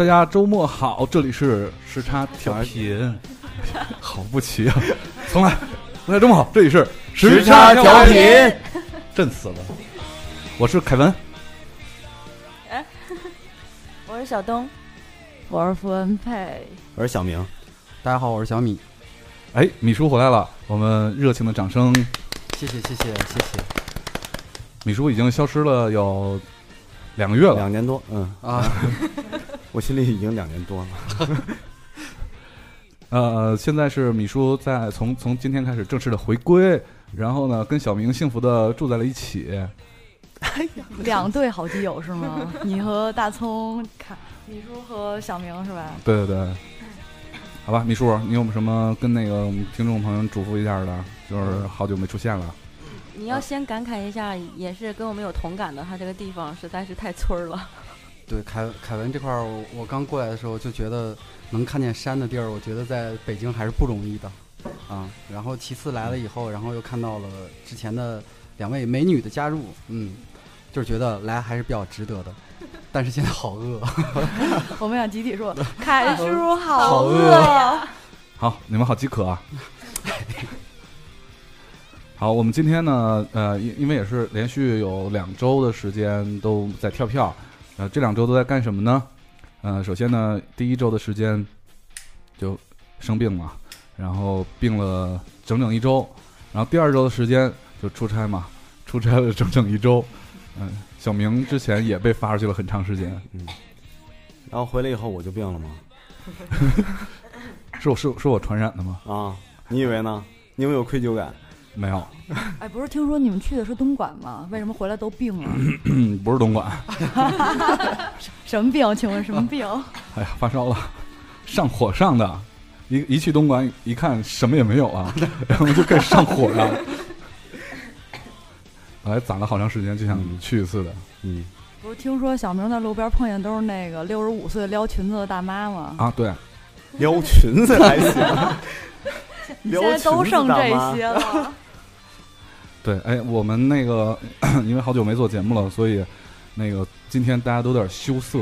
大家周末好，这里是时差调频，好不齐啊！重来，大家周末好，这里是时差调频，震死了！我是凯文，哎，我是小东，我是傅文佩，我是小明，大家好，我是小米。哎，米叔回来了，我们热情的掌声，谢谢谢谢谢谢。米叔已经消失了有两个月了，两年多，嗯。啊，我心里已经两年多了。呃，现在是米叔在从从今天开始正式的回归，然后呢，跟小明幸福的住在了一起。哎呀，两对好基友是吗？你和大葱，看米叔和小明是吧？对对对。好吧，米叔，你有什么跟那个听众朋友嘱咐一下的？就是好久没出现了。你要先感慨一下，也是跟我们有同感的，他这个地方实在是太村了。对，凯凯文这块儿，我刚过来的时候就觉得能看见山的地儿，我觉得在北京还是不容易的啊。然后其次来了以后，然后又看到了之前的两位美女的加入，嗯，就是觉得来还是比较值得的。但是现在好饿，我们想集体说，凯叔好饿。好，你们好饥渴啊！好，我们今天呢，呃，因因为也是连续有两周的时间都在跳票，呃，这两周都在干什么呢？呃，首先呢，第一周的时间就生病了，然后病了整整一周，然后第二周的时间就出差嘛，出差了整整一周，嗯。小明之前也被发出去了很长时间，嗯，然后回来以后我就病了吗？是我是是我传染的吗？啊，你以为呢？你有没有愧疚感？没有。哎，不是听说你们去的是东莞吗？为什么回来都病了？不是东莞。什么病？请问什么病？哎呀，发烧了，上火上的，一一去东莞一看什么也没有啊，然后就开始上火了。哎攒了好长时间，就想去一次的。嗯，不是听说小明在路边碰见都是那个六十五岁撩裙子的大妈吗？啊，对，撩裙子还行。现在都剩这些了。对，哎，我们那个 因为好久没做节目了，所以那个今天大家都有点羞涩。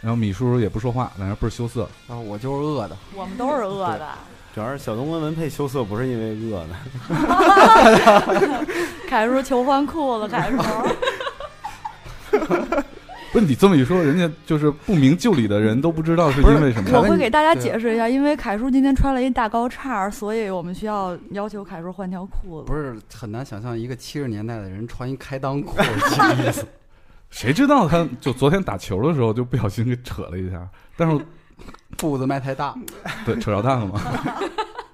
然后米叔叔也不说话，在那倍儿羞涩。啊，我就是饿的。我们都是饿的。主要是小东跟文佩羞涩，不是因为饿的。凯叔求换裤子，凯叔。不是你这么一说，人家就是不明就里的人都不知道是因为什么。我会给大家解释一下，因为凯叔今天穿了一大高叉，所以我们需要要求凯叔换条裤子。不是很难想象一个七十年代的人穿一开裆裤什么意思？谁知道他就昨天打球的时候就不小心给扯了一下，但是。步子迈太大，对，扯着蛋了吗？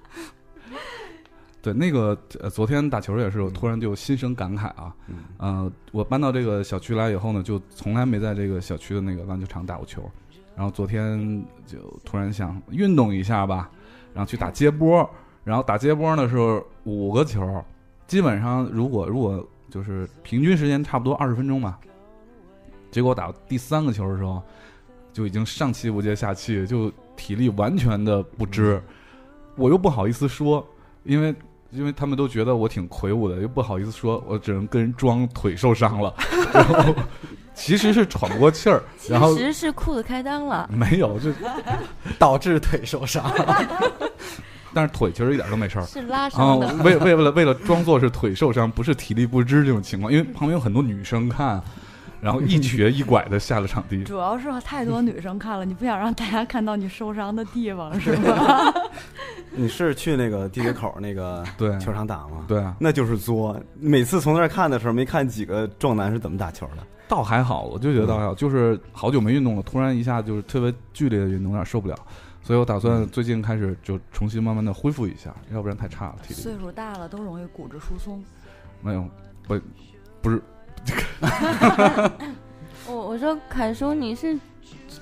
对，那个呃，昨天打球也是，我突然就心生感慨啊。嗯，我搬到这个小区来以后呢，就从来没在这个小区的那个篮球场打过球。然后昨天就突然想运动一下吧，然后去打接波。然后打接波的时候，五个球，基本上如果如果就是平均时间差不多二十分钟吧。结果打第三个球的时候。就已经上气不接下气，就体力完全的不支，我又不好意思说，因为因为他们都觉得我挺魁梧的，又不好意思说，我只能跟人装腿受伤了，然后其实是喘不过气儿，然后其实是裤子开裆了，没有就 导致腿受伤，但是腿其实一点都没事儿，是拉伤的，为为了为了装作是腿受伤，不是体力不支这种情况，因为旁边有很多女生看。然后一瘸一拐的下了场地，主要是太多女生看了，你不想让大家看到你受伤的地方 是吗？你是去那个地铁口那个对球场打吗？对啊，那就是作。每次从那儿看的时候，没看几个壮男是怎么打球的。倒还好，我就觉得倒还好，就是好久没运动了，突然一下就是特别剧烈的运动，有点受不了。所以我打算最近开始就重新慢慢的恢复一下，要不然太差了体力。岁数大了都容易骨质疏松。没有，不，不是。我我说凯叔，你是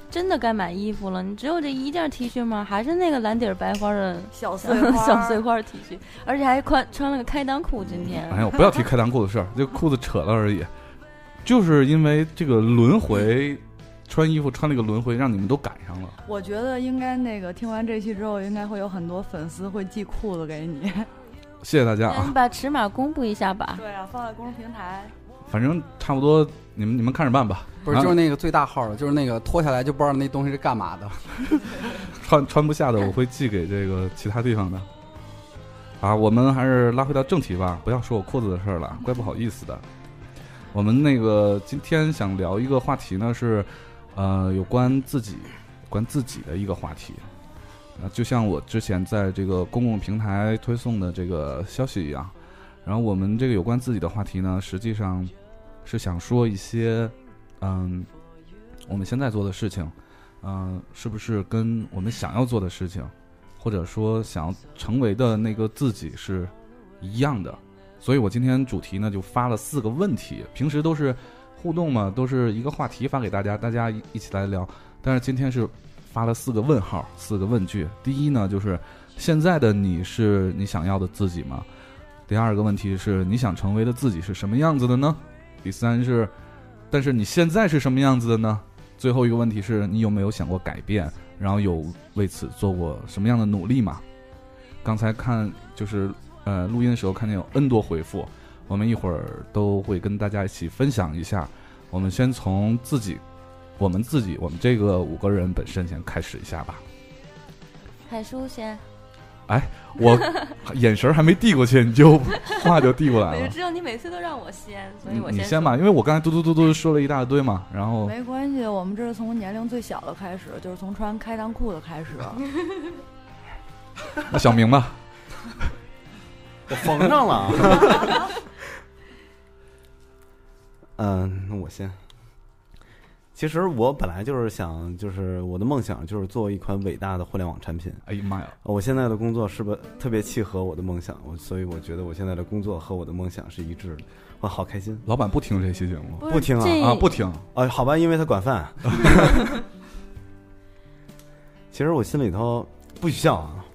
真的该买衣服了？你只有这一件 T 恤吗？还是那个蓝底白花的 小碎花小碎花 T 恤？而且还穿穿了个开裆裤。今天哎我，不要提开裆裤的事儿，这裤子扯了而已。就是因为这个轮回，穿衣服穿了个轮回，让你们都赶上了。我觉得应该那个听完这期之后，应该会有很多粉丝会寄裤子给你。谢谢大家啊！你把尺码公布一下吧。对啊，放在公众平台。反正差不多你们你们看着办吧。不是，就是那个最大号的，就是那个脱下来就不知道那东西是干嘛的。穿穿不下的，我会寄给这个其他地方的。啊，我们还是拉回到正题吧，不要说我裤子的事儿了，怪不好意思的。我们那个今天想聊一个话题呢，是呃有关自己、关自己的一个话题。啊，就像我之前在这个公共平台推送的这个消息一样。然后我们这个有关自己的话题呢，实际上是想说一些，嗯，我们现在做的事情，嗯，是不是跟我们想要做的事情，或者说想要成为的那个自己是一样的？所以我今天主题呢就发了四个问题，平时都是互动嘛，都是一个话题发给大家，大家一起来聊。但是今天是发了四个问号，四个问句。第一呢，就是现在的你是你想要的自己吗？第二个问题是你想成为的自己是什么样子的呢？第三是，但是你现在是什么样子的呢？最后一个问题是你有没有想过改变，然后有为此做过什么样的努力吗？刚才看就是呃录音的时候看见有 N 多回复，我们一会儿都会跟大家一起分享一下。我们先从自己，我们自己，我们这个五个人本身先开始一下吧。海叔先。哎，我 眼神还没递过去，你就话就递过来了。我就知道你每次都让我先，所以我先。你先吧，因为我刚才嘟嘟嘟嘟说了一大堆嘛，然后。没关系，我们这是从年龄最小的开始，就是从穿开裆裤的开始。那小明吧，我缝上了。嗯，那我先。其实我本来就是想，就是我的梦想就是做一款伟大的互联网产品。哎呀妈呀！我现在的工作是不是特别契合我的梦想？我所以我觉得我现在的工作和我的梦想是一致的。我好开心。老板不听这期节目？不听啊啊！不听啊？好吧，因为他管饭。其实我心里头不许笑啊。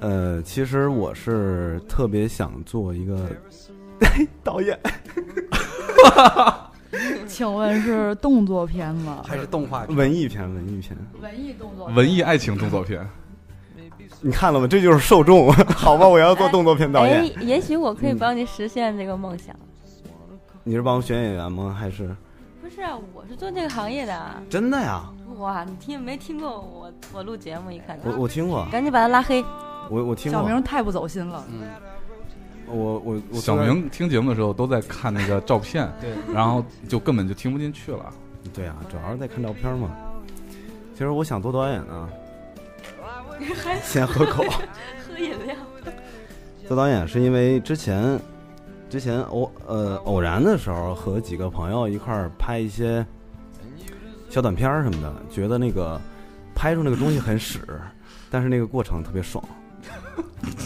呃，其实我是特别想做一个 导演。请问是动作片吗？还是动画片？文艺片，文艺片，文艺动作，文艺爱情动作片。你看了吗？这就是受众，好吧？我要做动作片导演。也许我可以帮你实现这个梦想。你是帮我选演员吗？还是？不是啊，我是做这个行业的。真的呀？哇，你听没听过我我录节目？一看我我听过，赶紧把他拉黑。我我听过。小明太不走心了。嗯。我我我小明听节目的时候都在看那个照片，对，然后就根本就听不进去了。对啊，主要是在看照片嘛。其实我想做导演呢，先喝口，喝饮料。做导演是因为之前之前偶呃偶然的时候和几个朋友一块儿拍一些小短片什么的，觉得那个拍出那个东西很屎，但是那个过程特别爽。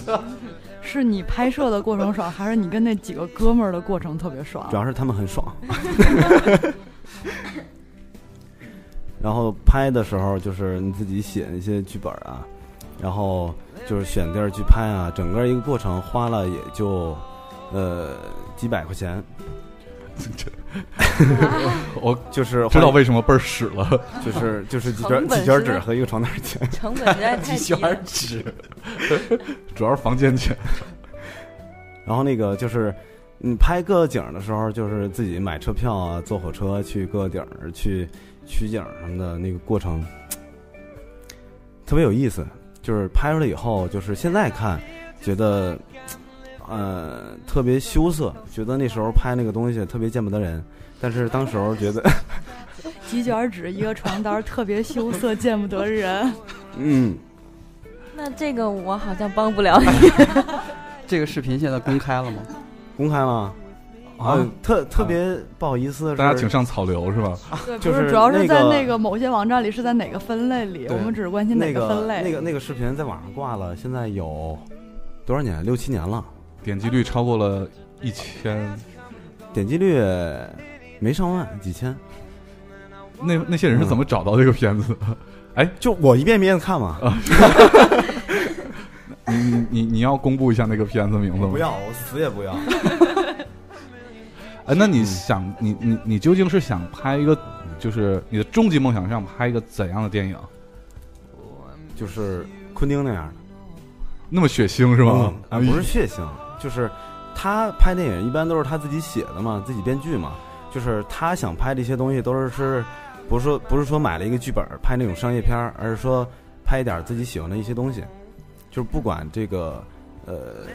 是你拍摄的过程爽，还是你跟那几个哥们儿的过程特别爽？主要是他们很爽。然后拍的时候，就是你自己写那些剧本啊，然后就是选地儿去拍啊，整个一个过程花了也就呃几百块钱。我就是知道为什么倍儿屎了，就是就是几卷几卷纸和一个床单钱，成本实在 太几卷纸，主要是房间钱。然后那个就是你拍各个景的时候，就是自己买车票啊，坐火车去各个点儿去取景什么的，那个过程特别有意思。就是拍出来以后，就是现在看觉得。呃，特别羞涩，觉得那时候拍那个东西特别见不得人，但是当时候觉得 几卷纸一个床单特别羞涩，见不得人。嗯，那这个我好像帮不了你。这个视频现在公开了吗？公开了啊，特特别不好意思，大家请上草流是吧？对，就是主要是在那个某些网站里是在哪个分类里，我们只是关心哪个分类。那个那个视频在网上挂了，现在有多少年？六七年了。点击率超过了一千，点击率没上万，几千。那那些人是怎么找到这个片子？哎，就我一遍遍的看嘛。你你你你要公布一下那个片子名字吗？不要，我死也不要。哎，那你想，你你你究竟是想拍一个，就是你的终极梦想，想拍一个怎样的电影？就是昆汀那样的，那么血腥是吗？啊，不是血腥。就是他拍电影一般都是他自己写的嘛，自己编剧嘛。就是他想拍的一些东西，都是是，不是说不是说买了一个剧本拍那种商业片儿，而是说拍一点自己喜欢的一些东西，就是不管这个呃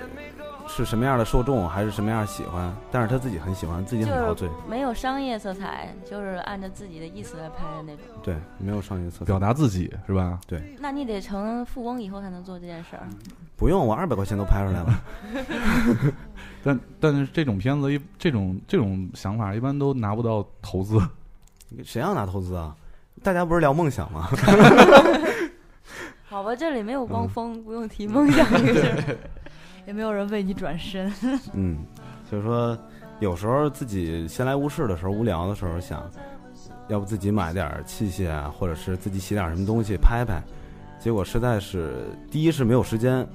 是什么样的受众，还是什么样喜欢，但是他自己很喜欢，自己很陶醉，没有商业色彩，就是按照自己的意思来拍的那种。对，没有商业色彩，表达自己是吧？对。那你得成富翁以后才能做这件事儿。不用，我二百块钱都拍出来了。但但是这种片子一这种这种想法一般都拿不到投资。谁要拿投资啊？大家不是聊梦想吗？好吧，这里没有汪峰，不用提梦想这个事儿。也没有人为你转身。嗯，所以说有时候自己闲来无事的时候、无聊的时候，想要不自己买点器械啊，或者是自己写点什么东西拍拍。结果实在是，第一是没有时间，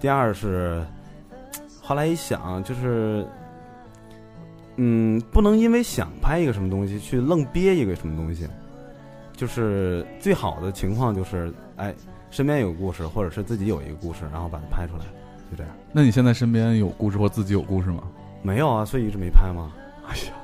第二是后来一想，就是嗯，不能因为想拍一个什么东西去愣憋一个什么东西。就是最好的情况就是，哎，身边有故事，或者是自己有一个故事，然后把它拍出来。就这样，那你现在身边有故事或自己有故事吗？没有啊，所以一直没拍吗？哎呀，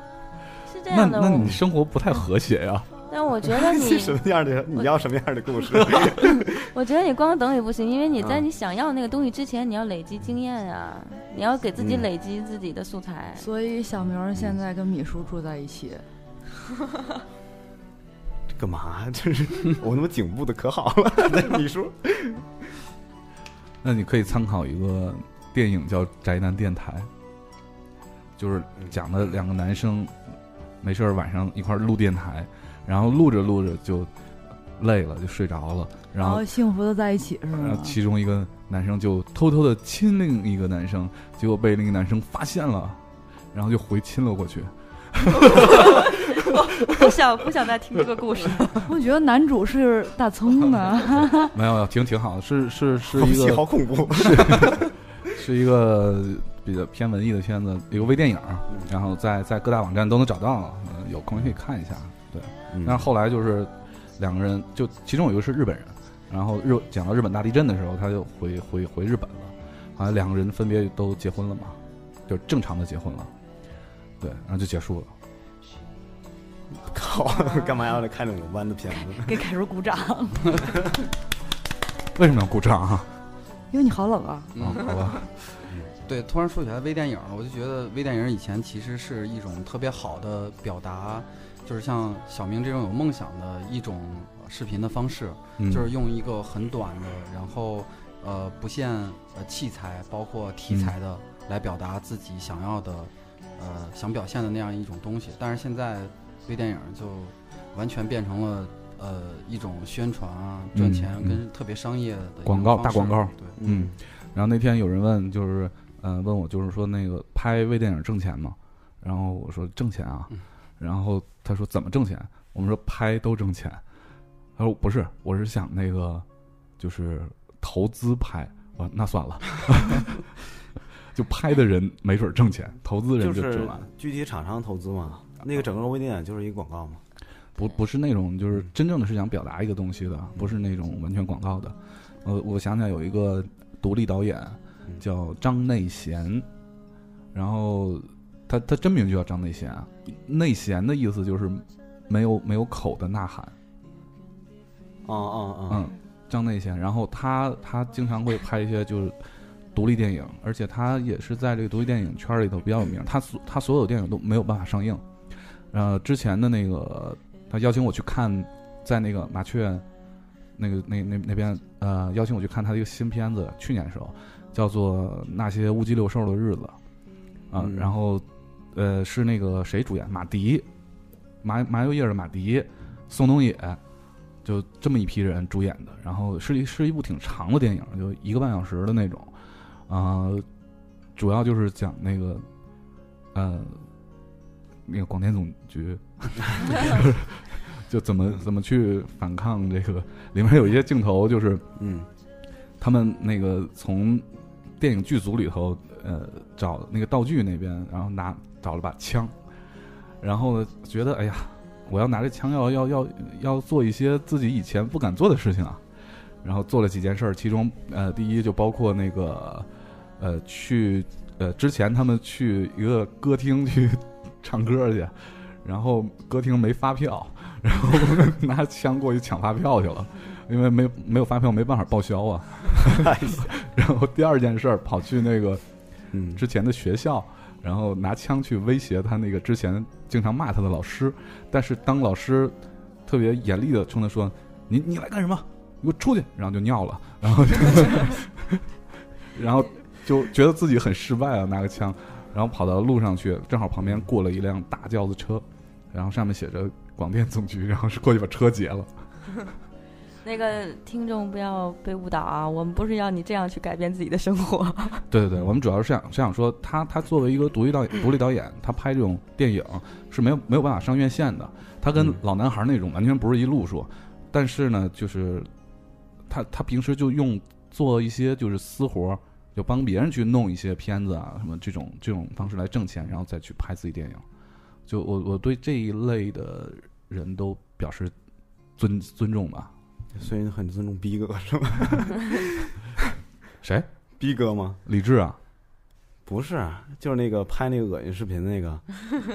是这样的，那那你生活不太和谐呀。但我觉得 你什么样的你要什么样的故事？我觉得你光等也不行，因为你在你想要那个东西之前，你要累积经验啊，你要给自己累积自己的素材。所以小明现在跟米叔住在一起。干嘛？这是我他妈颈部的可好了，米叔。那你可以参考一个电影叫《宅男电台》，就是讲的两个男生没事儿晚上一块儿录电台，然后录着录着就累了，就睡着了，然后幸福的在一起是吗？其中一个男生就偷偷的亲另一个男生，结果被另一个男生发现了，然后就回亲了过去。不想不想再听这个故事。我觉得男主是大葱呢。没有，挺挺好的，是是是一个好恐怖，是是一个比较偏文艺的片子，一个微电影，然后在在各大网站都能找到，有空可以看一下。对，但是后来就是两个人，就其中有一个是日本人，然后日讲到日本大地震的时候，他就回回回日本了，好像两个人分别都结婚了嘛，就正常的结婚了。对，然后就结束了。靠，干嘛要来看那种弯的片子？给凯叔鼓掌。为什么要鼓掌啊？因为你好冷啊。嗯，好吧。对，突然说起来微电影，我就觉得微电影以前其实是一种特别好的表达，就是像小明这种有梦想的一种视频的方式，就是用一个很短的，然后呃不限呃器材包括题材的来表达自己想要的。呃，想表现的那样一种东西，但是现在微电影就完全变成了呃一种宣传啊、赚钱跟特别商业的广告大广告。对，嗯。然后那天有人问，就是呃问我，就是说那个拍微电影挣钱吗？然后我说挣钱啊。然后他说怎么挣钱？我们说拍都挣钱。他说不是，我是想那个就是投资拍。我那算了。就拍的人没准挣钱，投资人就挣完。具体厂商投资嘛，那个整个微电影就是一个广告嘛。不，不是那种，就是真正的是想表达一个东西的，不是那种完全广告的。呃，我想起来有一个独立导演叫张内贤，然后他他真名就叫张内贤啊。内贤的意思就是没有没有口的呐喊。哦哦哦，嗯，张内贤，然后他他经常会拍一些就是。独立电影，而且他也是在这个独立电影圈里头比较有名。他所他所有电影都没有办法上映。呃，之前的那个他邀请我去看，在那个麻雀，那个那那那边呃邀请我去看他的一个新片子，去年的时候叫做《那些乌鸡六兽的日子》啊，然后呃是那个谁主演？马迪，麻麻油叶的马迪，宋冬野，就这么一批人主演的。然后是一是一部挺长的电影，就一个半小时的那种。啊，主要就是讲那个，呃，那个广电总局，就怎么怎么去反抗这个。里面有一些镜头，就是嗯，他们那个从电影剧组里头，呃，找那个道具那边，然后拿找了把枪，然后呢觉得哎呀，我要拿着枪要要要要做一些自己以前不敢做的事情啊，然后做了几件事，其中呃，第一就包括那个。呃，去呃之前他们去一个歌厅去唱歌去，然后歌厅没发票，然后拿枪过去抢发票去了，因为没没有发票没办法报销啊。然后第二件事儿跑去那个嗯之前的学校，然后拿枪去威胁他那个之前经常骂他的老师，但是当老师特别严厉的冲他说：“你你来干什么？你给我出去！”然后就尿了，然后就然后就觉得自己很失败啊，拿个枪，然后跑到路上去，正好旁边过了一辆大轿子车，然后上面写着广电总局，然后是过去把车劫了。那个听众不要被误导啊，我们不是要你这样去改变自己的生活。对对对，我们主要是想是想说，他他作为一个独立导演，独立导演，他拍这种电影是没有没有办法上院线的。他跟嗯老男孩那种完全不是一路数，但是呢，就是他他平时就用做一些就是私活儿，就帮别人去弄一些片子啊什么这种这种方式来挣钱，然后再去拍自己电影。就我我对这一类的人都表示尊尊重吧。所以很尊重逼哥是吧？谁？逼哥吗？李志啊？不是，就是那个拍那个恶心视频那个，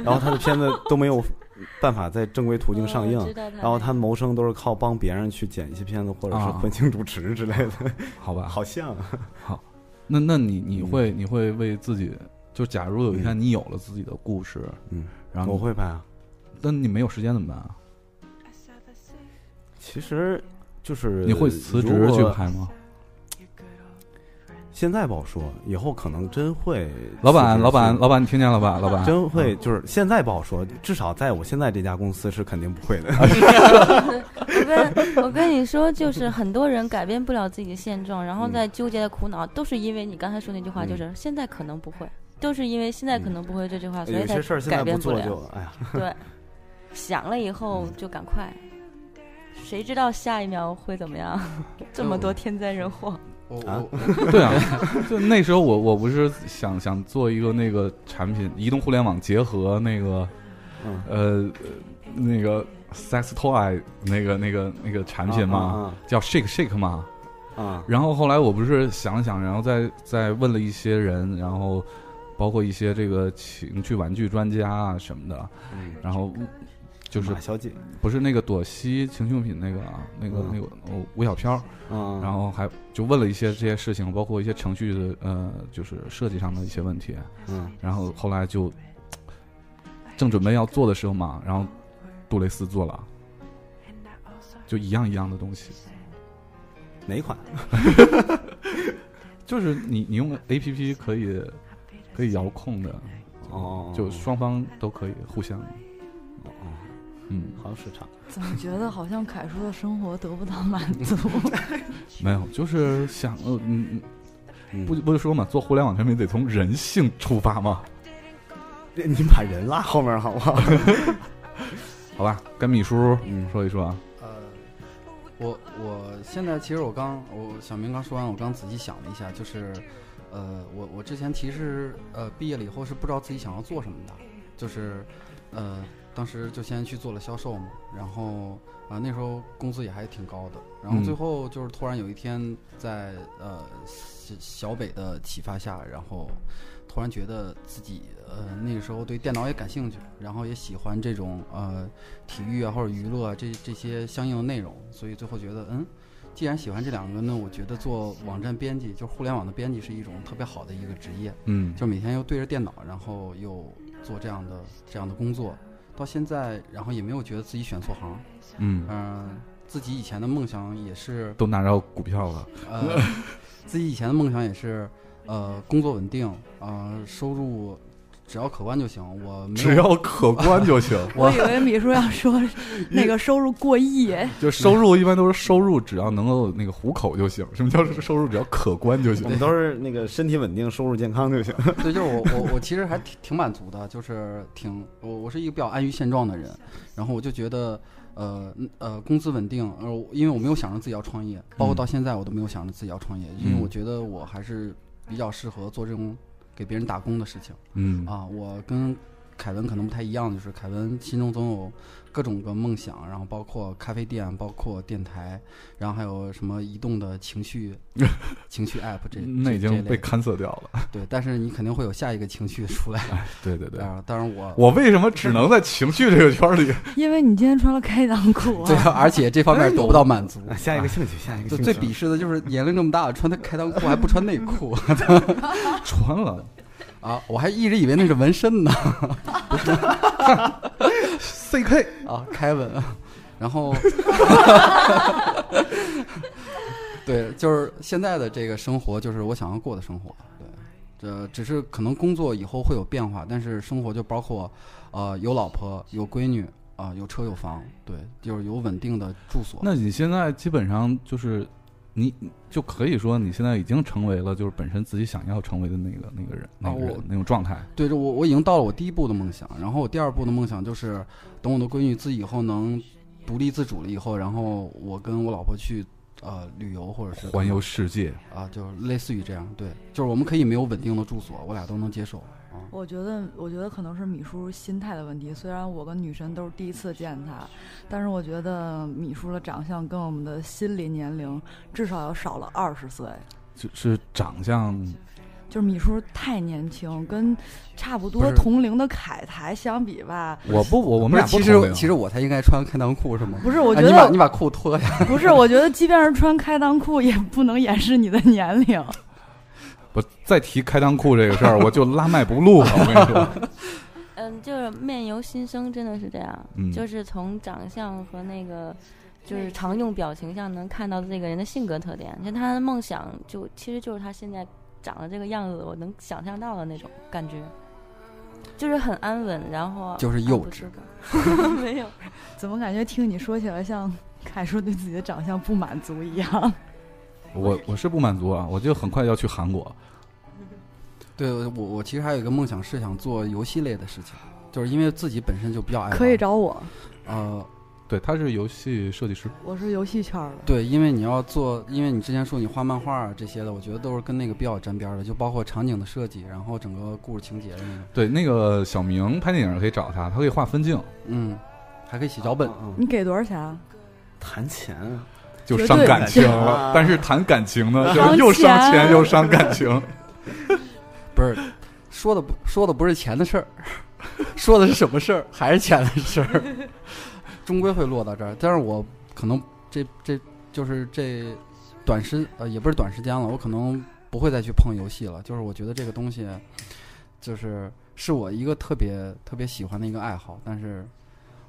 然后他的片子都没有办法在正规途径上映然后他谋生都是靠帮别人去剪一些片子，或者是啊混镜主持之类的，好吧，好像啊。那那你你嗯会你会为自己，就假如有一天你有了自己的故事，嗯，然后我会拍啊。那你没有时间怎么办啊？其实就是你会辞职去拍吗？现在不好说，以后可能真会。老板，老板，老板，你听见了吧？老板，真会就是现在不好说，至少在我现在这家公司是肯定不会的。我跟我跟你说，就是很多人改变不了自己的现状，然后嗯在纠结的苦恼，都是因为你刚才说那句话，嗯就是现在可能不会，都是因为现在可能不会这句话，所以才改变不了。哎呀，对，想了以后就赶快，谁知道下一秒会怎么样？这么多天灾人祸，我 对啊，就那时候我我不是想想做一个那个产品，移动互联网结合那个嗯，呃那个 sex toy 那个那个那个产品嘛，啊叫 shake shake 嘛。然后后来我不是想了想，然后再再问了一些人，然后包括一些这个情趣玩具专家啊什么的，嗯，然后就是马小姐，不是那个朵西情趣用品那个啊，那个嗯那个哦吴小飘，嗯，然后还就问了一些这些事情，包括一些程序的呃，就是设计上的一些问题。嗯。然后后来就正准备要做的时候嘛，然后杜蕾斯做了，就一样一样的东西，哪款？就是你你用 A P P 可以可以遥控的，哦，就双方都可以互相，哦，嗯，好市场。怎么觉得好像凯叔的生活得不到满足？没有，就是想呃嗯嗯。嗯，不不是说嘛，做互联网产品得从人性出发嘛，你把人拉后面好不好？好吧，跟米叔嗯。说一说。啊，呃，我我现在其实我刚我小明刚说完，我刚仔细想了一下，就是呃，我我之前其实呃毕业了以后是不知道自己想要做什么的，就是呃当时就先去做了销售嘛，然后啊、那时候工资也还挺高的，然后嗯。最后就是突然有一天在呃小小北的启发下，然后突然觉得自己呃那个时候对电脑也感兴趣，然后也喜欢这种呃体育啊或者娱乐啊这这些相应的内容，所以最后觉得嗯，既然喜欢这两个那，我觉得做网站编辑，就是互联网的编辑是一种特别好的一个职业，嗯，就每天又对着电脑，然后又做这样的这样的工作，到现在然后也没有觉得自己选错行，嗯，嗯、自己以前的梦想也是都拿着股票了，呃，自己以前的梦想也是，呃，工作稳定，呃，收入只要可观就行。我没有只要可观就行。我以为米叔要说 那个收入过亿，就收入一般都是收入，只要能够那个糊口就行。什么叫收入？只要可观就行我。们都是那个身体稳定、收入健康就行。对，就是我我我其实还挺挺满足的，就是挺我我是一个比较安于现状的人，然后我就觉得。呃嗯呃，工资稳定，呃，因为我没有想着自己要创业，包括到现在我都没有想着自己要创业，因为嗯我觉得我还是比较适合做这种给别人打工的事情。嗯啊，我跟凯文可能不太一样，就是凯文心中总有。各种个梦想，然后包括咖啡店，包括电台，然后还有什么移动的情绪 情绪 app 这那已经被勘测掉了。对，但是你肯定会有下一个情绪出来。对对对。啊，当然我我为什么只能在情绪这个圈里？因为你今天穿了开裆裤。对啊，而且这方面得不到满足。下一个兴趣，下一个兴趣。最鄙视的就是年龄这么大穿的开裆裤还不穿内裤。穿了。啊，我还一直以为那是纹身呢。不是。C K 啊，凯文，然后，对，就是现在的这个生活，就是我想要过的生活。对，这只是可能工作以后会有变化，但是生活就包括，呃，有老婆，有闺女，啊，有车有房，对，就是有稳定的住所。那你现在基本上就是。你就可以说你现在已经成为了就是本身自己想要成为的那个那个人那个人那种状态。对，我我已经到了我第一步的梦想，然后我第二步的梦想就是等我的闺女自己以后能独立自主了以后，然后我跟我老婆去呃旅游或者是环游世界啊，就类似于这样。对，就是我们可以没有稳定的住所，我俩都能接受。我觉得，我觉得可能是米叔心态的问题。虽然我跟女神都是第一次见他，但是我觉得米叔的长相跟我们的心理年龄至少要少了二十岁。就是长相，就是米叔太年轻，跟差不多同龄的凯台相比吧。我不，我我们俩其实其实我才应该穿开裆裤是吗？不是，我觉得你把你把裤脱下。不是，我觉得即便是穿开裆裤，也不能掩饰你的年龄。我再提开裆裤这个事儿，我就拉麦不录了。我跟你说，嗯，就是面由心生，真的是这样。嗯，就是从长相和那个，就是常用表情上能看到这个人的性格特点。就他的梦想，就其实就是他现在长的这个样子，我能想象到的那种感觉，就是很安稳，然后就是幼稚。没有，怎么感觉听你说起来像凯叔对自己的长相不满足一样？我我是不满足啊，我就很快要去韩国。对，我我其实还有一个梦想是想做游戏类的事情，就是因为自己本身就比较爱。可以找我。呃，对，他是游戏设计师。我是游戏圈的。对，因为你要做，因为你之前说你画漫画啊这些的，我觉得都是跟那个比较沾边的，就包括场景的设计，然后整个故事情节的那个。对，那个小明拍电影可以找他，他可以画分镜，嗯，还可以写脚本。你给多少钱？谈钱。就伤感情了，但是谈感情呢，就又伤钱又伤感情。不是，说的不说的不是钱的事儿，说的是什么事儿？还是钱的事儿？终归会落到这儿。但是我可能这这就是这短时呃也不是短时间了，我可能不会再去碰游戏了。就是我觉得这个东西，就是是我一个特别特别喜欢的一个爱好，但是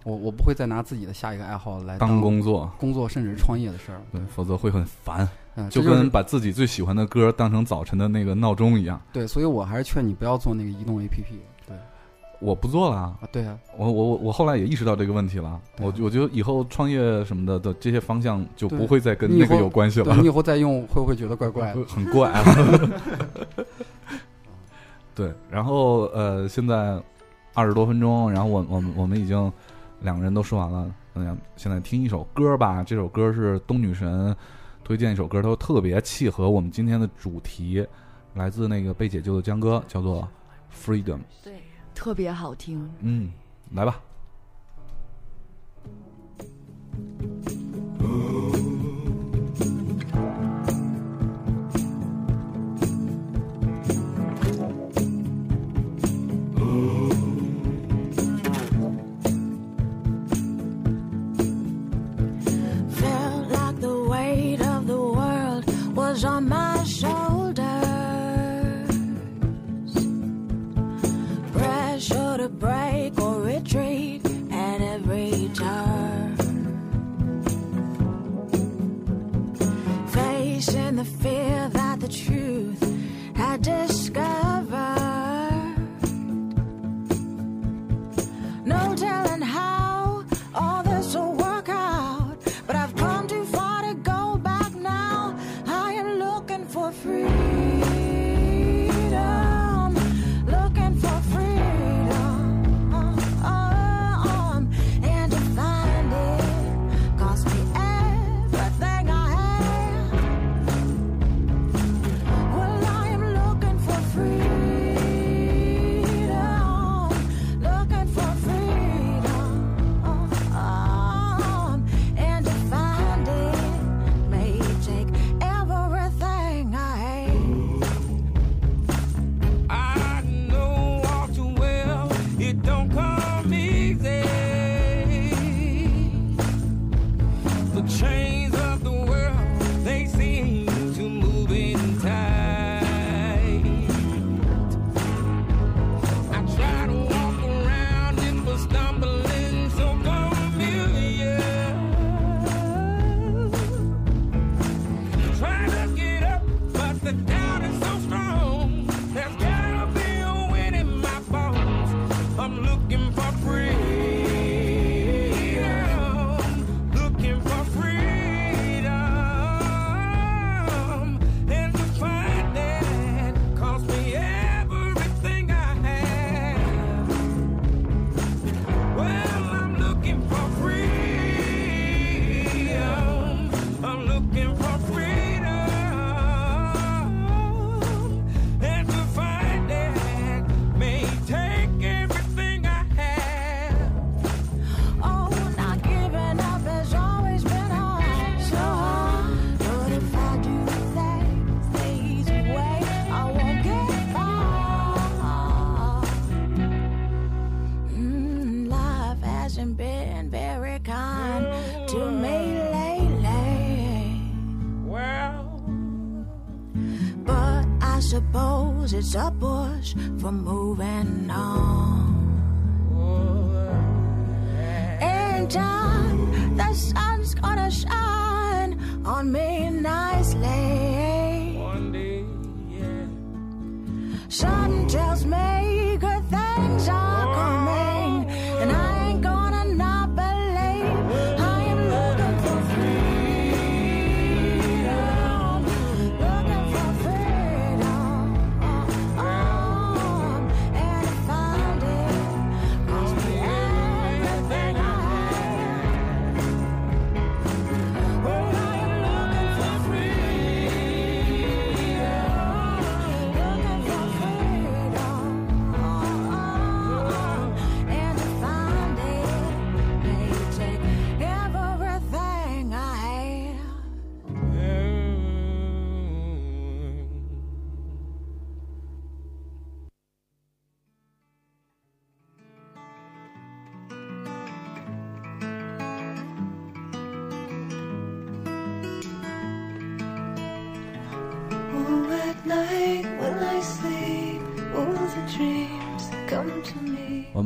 我我不会再拿自己的下一个爱好来当工作、工作甚至创业的事儿。对，否则会很烦。就跟把自己最喜欢的歌当成早晨的那个闹钟一样。对，所以我还是劝你不要做那个移动 APP。对，我不做了啊。对啊，我我我后来也意识到这个问题了。我我觉得以后创业什么的的这些方向就不会再跟那个有关系了。你以后再用会不会觉得怪怪的？很怪。啊。对，然后呃，现在二十多分钟，然后我我们我们已经两个人都说完了。嗯，现在听一首歌吧。这首歌是东女神。推荐一首歌，都特别契合我们今天的主题，来自那个被解救的江哥，叫做《Freedom》。对，特别好听。嗯，来吧。Jean-Marc.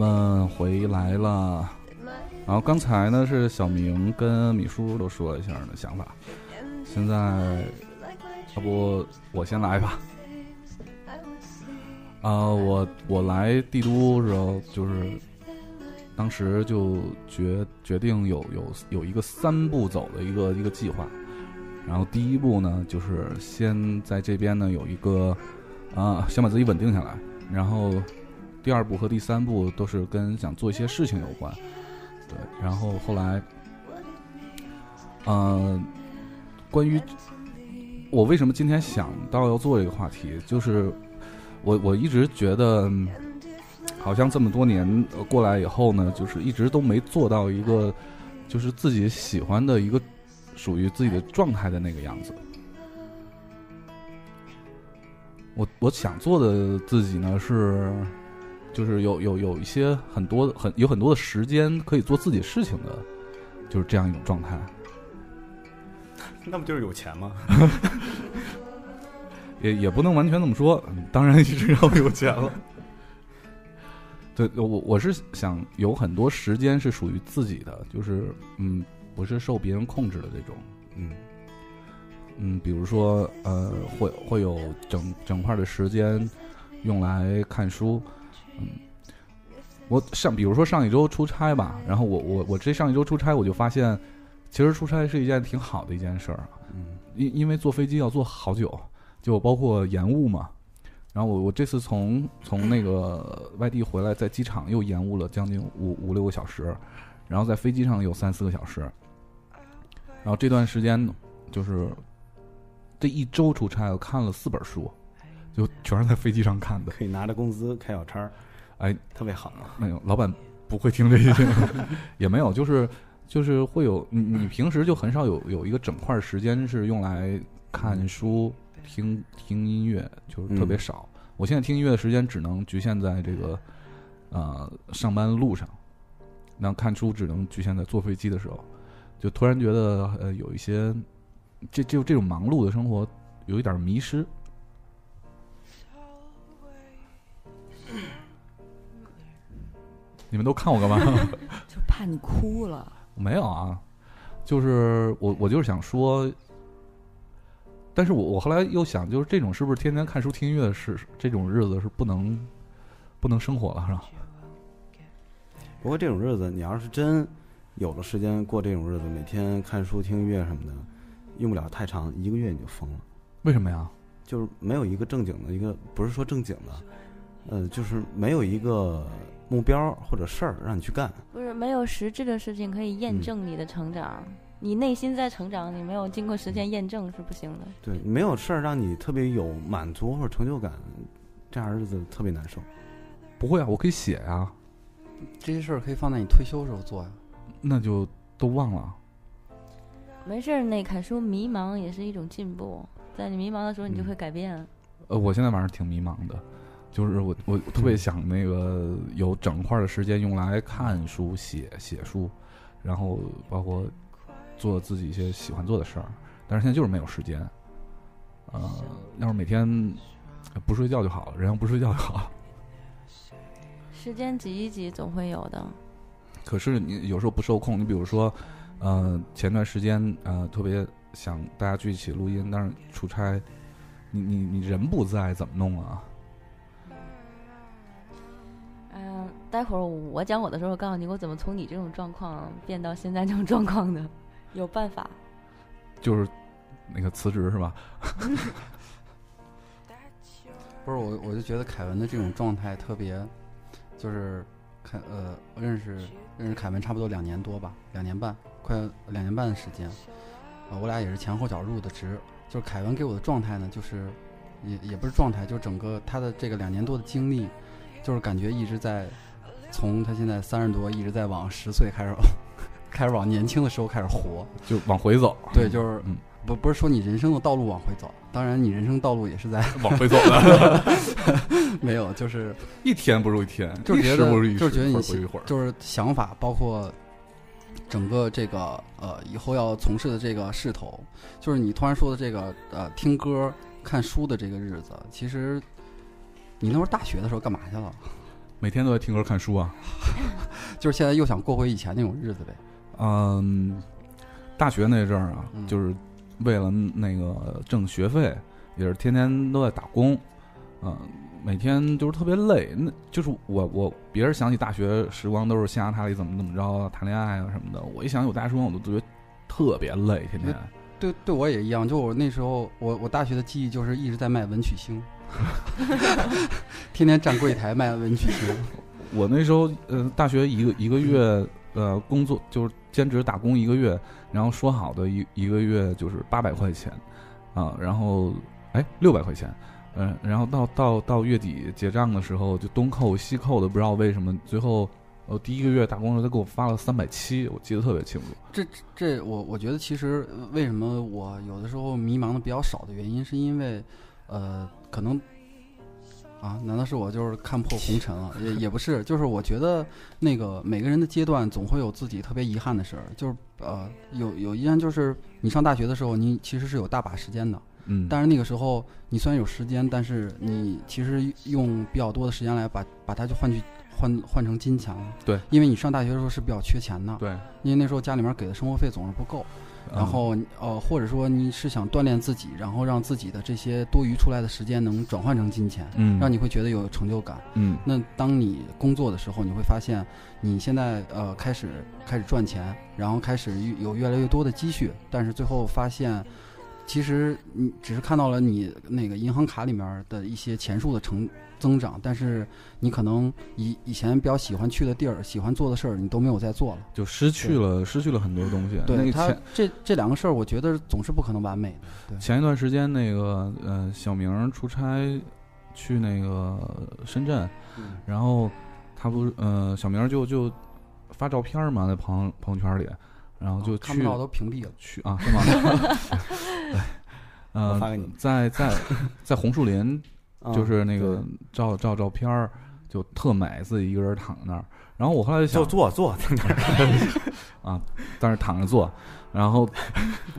们回来了。然后刚才呢是小明跟米叔都说一下的想法，现在要不我先来吧。啊、我我来帝都时候就是当时就决决定有有有一个三步走的一个一个计划，然后第一步呢就是先在这边呢有一个啊、先把自己稳定下来，然后第二部和第三部都是跟想做一些事情有关，对，然后后来，呃，关于我为什么今天想到要做这个话题，就是我我一直觉得，好像这么多年过来以后呢，就是一直都没做到一个就是自己喜欢的一个属于自己的状态的那个样子。我我想做的自己呢是，就是有有有一些很多很有很多的时间可以做自己事情的，就是这样一种状态。那不就是有钱吗？也也不能完全这么说，嗯当然是要有钱了。对，我我是想有很多时间是属于自己的，就是嗯，不是受别人控制的这种，嗯嗯，比如说呃，会会有整整块的时间用来看书，嗯，我上比如说上一周出差吧，然后我我我这上一周出差，我就发现，其实出差是一件挺好的一件事儿啊，嗯因因为坐飞机要坐好久，就包括延误嘛。然后我我这次从从那个外地回来，在机场又延误了将近五五六个小时，然后在飞机上有三四个小时。然后这段时间就是这一周出差，我看了四本书，就全是在飞机上看的。可以拿着工资开小差儿，哎，特别好。没有，老板不会听这些，也没有，就是就是会有你你平时就很少有有一个整块时间是用来看书、听听音乐，就是特别少。我现在听音乐的时间只能局限在这个呃上班路上，那看书只能局限在坐飞机的时候，就突然觉得呃有一些这就这种忙碌的生活有一点迷失。你们都看我干嘛？就怕你哭了。没有啊，就是我我就是想说，但是我我后来又想，就是这种是不是天天看书听音乐是这种日子是不能不能生活了是吧？不过这种日子，你要是真有了时间过这种日子，每天看书、听音乐什么的，用不了太长，一个月你就疯了。为什么呀？就是没有一个正经的一个，不是说正经的，呃，就是没有一个目标或者事儿让你去干。不是没有实质的事情可以验嗯证你的成长，你内心在成长，你没有经过时间验证是不行的。对，没有事儿让你特别有满足或者成就感，这样日子特别难受。不会啊，我可以写呀、这些事儿可以放在你退休时候做呀。那就都忘了。没事儿，那凯叔迷茫也是一种进步，在你迷茫的时候，你就嗯会改变。呃，我现在晚上挺迷茫的，就是我我特别想那个有整块的时间用来看书、写写书，然后包括做自己一些喜欢做的事儿，但是现在就是没有时间。呃，要是每天不睡觉就好了，人要不睡觉就好。时间挤一挤总会有的。可是你有时候不受控，你比如说，呃，前段时间呃特别想大家聚一起录音，但是出差，你你你人不在怎么弄啊？待会儿我讲我的时候，告诉你我怎么从你这种状况变到现在这种状况的，有办法。就是那个辞职是吧？不是我，我就觉得凯文的这种状态特别，就是凯呃，认识认识凯文差不多两年多吧，两年半，快两年半的时间。呃，我俩也是前后脚入的职。就是凯文给我的状态呢，就是也也不是状态，就是整个他的这个两年多的经历，就是感觉一直在从他现在三十多，一直在往十岁开始 开始往年轻的时候开始活。就往回走，对，就是嗯不不是说你人生的道路往回走，当然你人生道路也是在 往回走的，没有，就是一天不如一天，就是觉得时不如一，就是觉得你。就是想法，包括整个这个呃以后要从事的这个势头，就是你突然说的这个呃听歌、看书的这个日子，其实你那会儿大学的时候干嘛去了？每天都在听歌看书啊。就是现在又想过回以前那种日子呗。嗯，大学那阵儿啊，嗯就是为了那个挣学费，也是天天都在打工，嗯、每天就是特别累。那就是我我别人想起大学时光都是象牙塔里怎么怎么着谈恋爱啊什么的，我一想起我大学时光，我都觉得特别累，天天。对，对我也一样。就我那时候，我我大学的记忆就是一直在卖文曲星，天天站柜台卖文曲星。我那时候呃，大学一个一个月呃工作就是兼职打工一个月，然后说好的一一个月就是八百块钱啊，然后哎六百块钱，嗯、然后到到到月底结账的时候就东扣西扣的，不知道为什么最后呃第一个月打工的时候他给我发了三百七，我记得特别清楚。这这我我觉得其实呃为什么我有的时候迷茫的比较少的原因，是因为呃可能啊，难道是我就是看破红尘了？也 也不是，就是我觉得那个每个人的阶段总会有自己特别遗憾的事儿，就是呃有有一件就是你上大学的时候，你其实是有大把时间的，嗯，但是那个时候你虽然有时间，但是你其实用比较多的时间来把把它就换去换换成金钱了。对，因为你上大学的时候是比较缺钱的，对，因为那时候家里面给的生活费总是不够，然嗯后呃或者说你是想锻炼自己，然后让自己的这些多余出来的时间能转换成金钱，嗯让你会觉得有成就感。嗯那当你工作的时候，你会发现你现在呃开始开始赚钱，然后开始有越来越多的积蓄，但是最后发现，其实你只是看到了你那个银行卡里面的一些钱数的成增长，但是你可能以以前比较喜欢去的地儿、喜欢做的事儿，你都没有再做了。就失去了失去了很多东西。那对他这这两个事儿，我觉得总是不可能完美的。对，前一段时间那个呃小明儿出差去那个深圳，嗯然后他不是呃小明儿就就发照片嘛，在朋友朋友圈里，然后就去、哦看不到都屏蔽了。去啊，是吗？对，呃发给你，在在在红树林，啊就是那个对照照照片儿，就特美，自己一个人躺在那儿。然后我后来就想就坐坐在那儿 啊，但是躺着坐，然后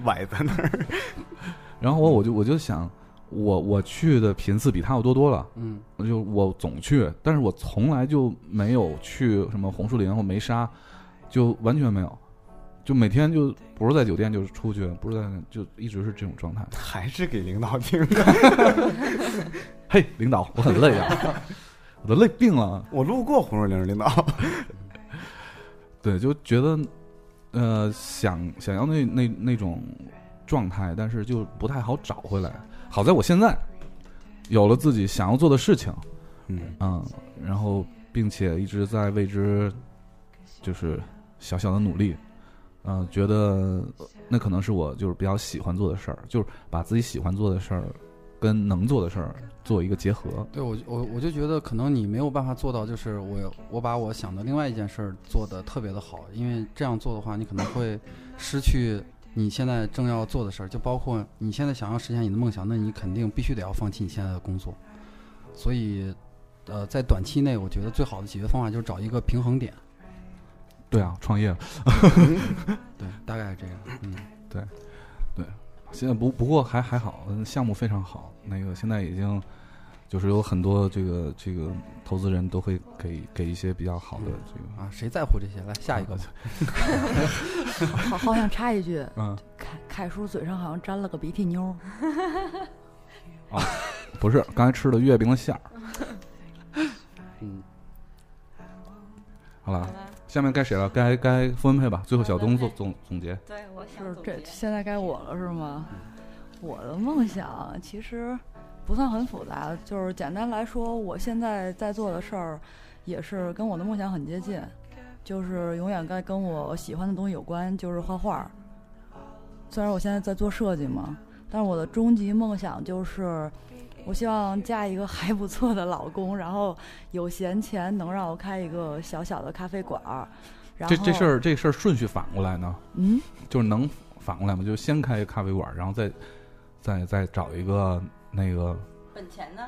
崴在那儿，然后我我就我就想，我我去的频次比他要多多了。嗯，我就我总去，但是我从来就没有去什么红树林或梅沙，就完全没有，就每天就不是在酒店就是出去，不是在就一直是这种状态。还是给领导听的。嘿，领导，我很累啊，我都累病了。我路过红树林，领导。对，就觉得呃想想要那那那种状态，但是就不太好找回来。好在我现在有了自己想要做的事情，嗯，嗯，然后并且一直在为之就是小小的努力，嗯、觉得那可能是我就是比较喜欢做的事儿，就是把自己喜欢做的事儿跟能做的事儿做一个结合。对我我我就觉得可能你没有办法做到，就是我我把我想的另外一件事儿做得特别的好，因为这样做的话，你可能会失去你现在正要做的事儿，就包括你现在想要实现你的梦想，那你肯定必须得要放弃你现在的工作。所以，呃，在短期内，我觉得最好的解决方法就是找一个平衡点。对啊，创业 对，大概是这样。嗯，对，对现在不不过还还好，嗯项目非常好，那个现在已经就是有很多这个这个投资人都会给给一些比较好的这个啊，谁在乎这些？来下一个，好好想插一句，嗯凯凯叔嘴上好像沾了个鼻涕妞啊。不是刚才吃的月饼的馅儿。嗯，好了，下面该谁了？该该分配吧。最后小东总总总结。对，我是这现在该我了是吗？我的梦想其实不算很复杂，就是简单来说，我现在在做的事儿也是跟我的梦想很接近，就是永远该跟我喜欢的东西有关，就是画画。虽然我现在在做设计嘛，但是我的终极梦想就是，我希望嫁一个还不错的老公，然后有闲钱能让我开一个小小的咖啡馆儿。然后这这事儿这事儿顺序反过来呢？嗯，就是能反过来吗？就先开一个咖啡馆，然后再再再找一个那个本钱呢？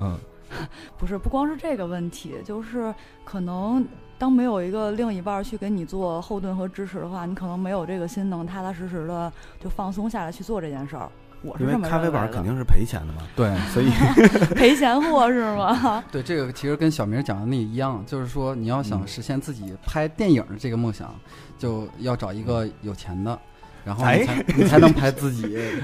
嗯 不是，不光是这个问题，就是可能当没有一个另一半儿去给你做后盾和支持的话，你可能没有这个心能踏踏实实的就放松下来去做这件事儿。我是因这么为咖啡馆肯定是赔钱的嘛，对，所以 赔钱货是吗？对，这个其实跟小明讲的那一样，就是说你要想嗯实现自己拍电影这个梦想，就要找一个有钱的，然后你哎才 你才能拍自己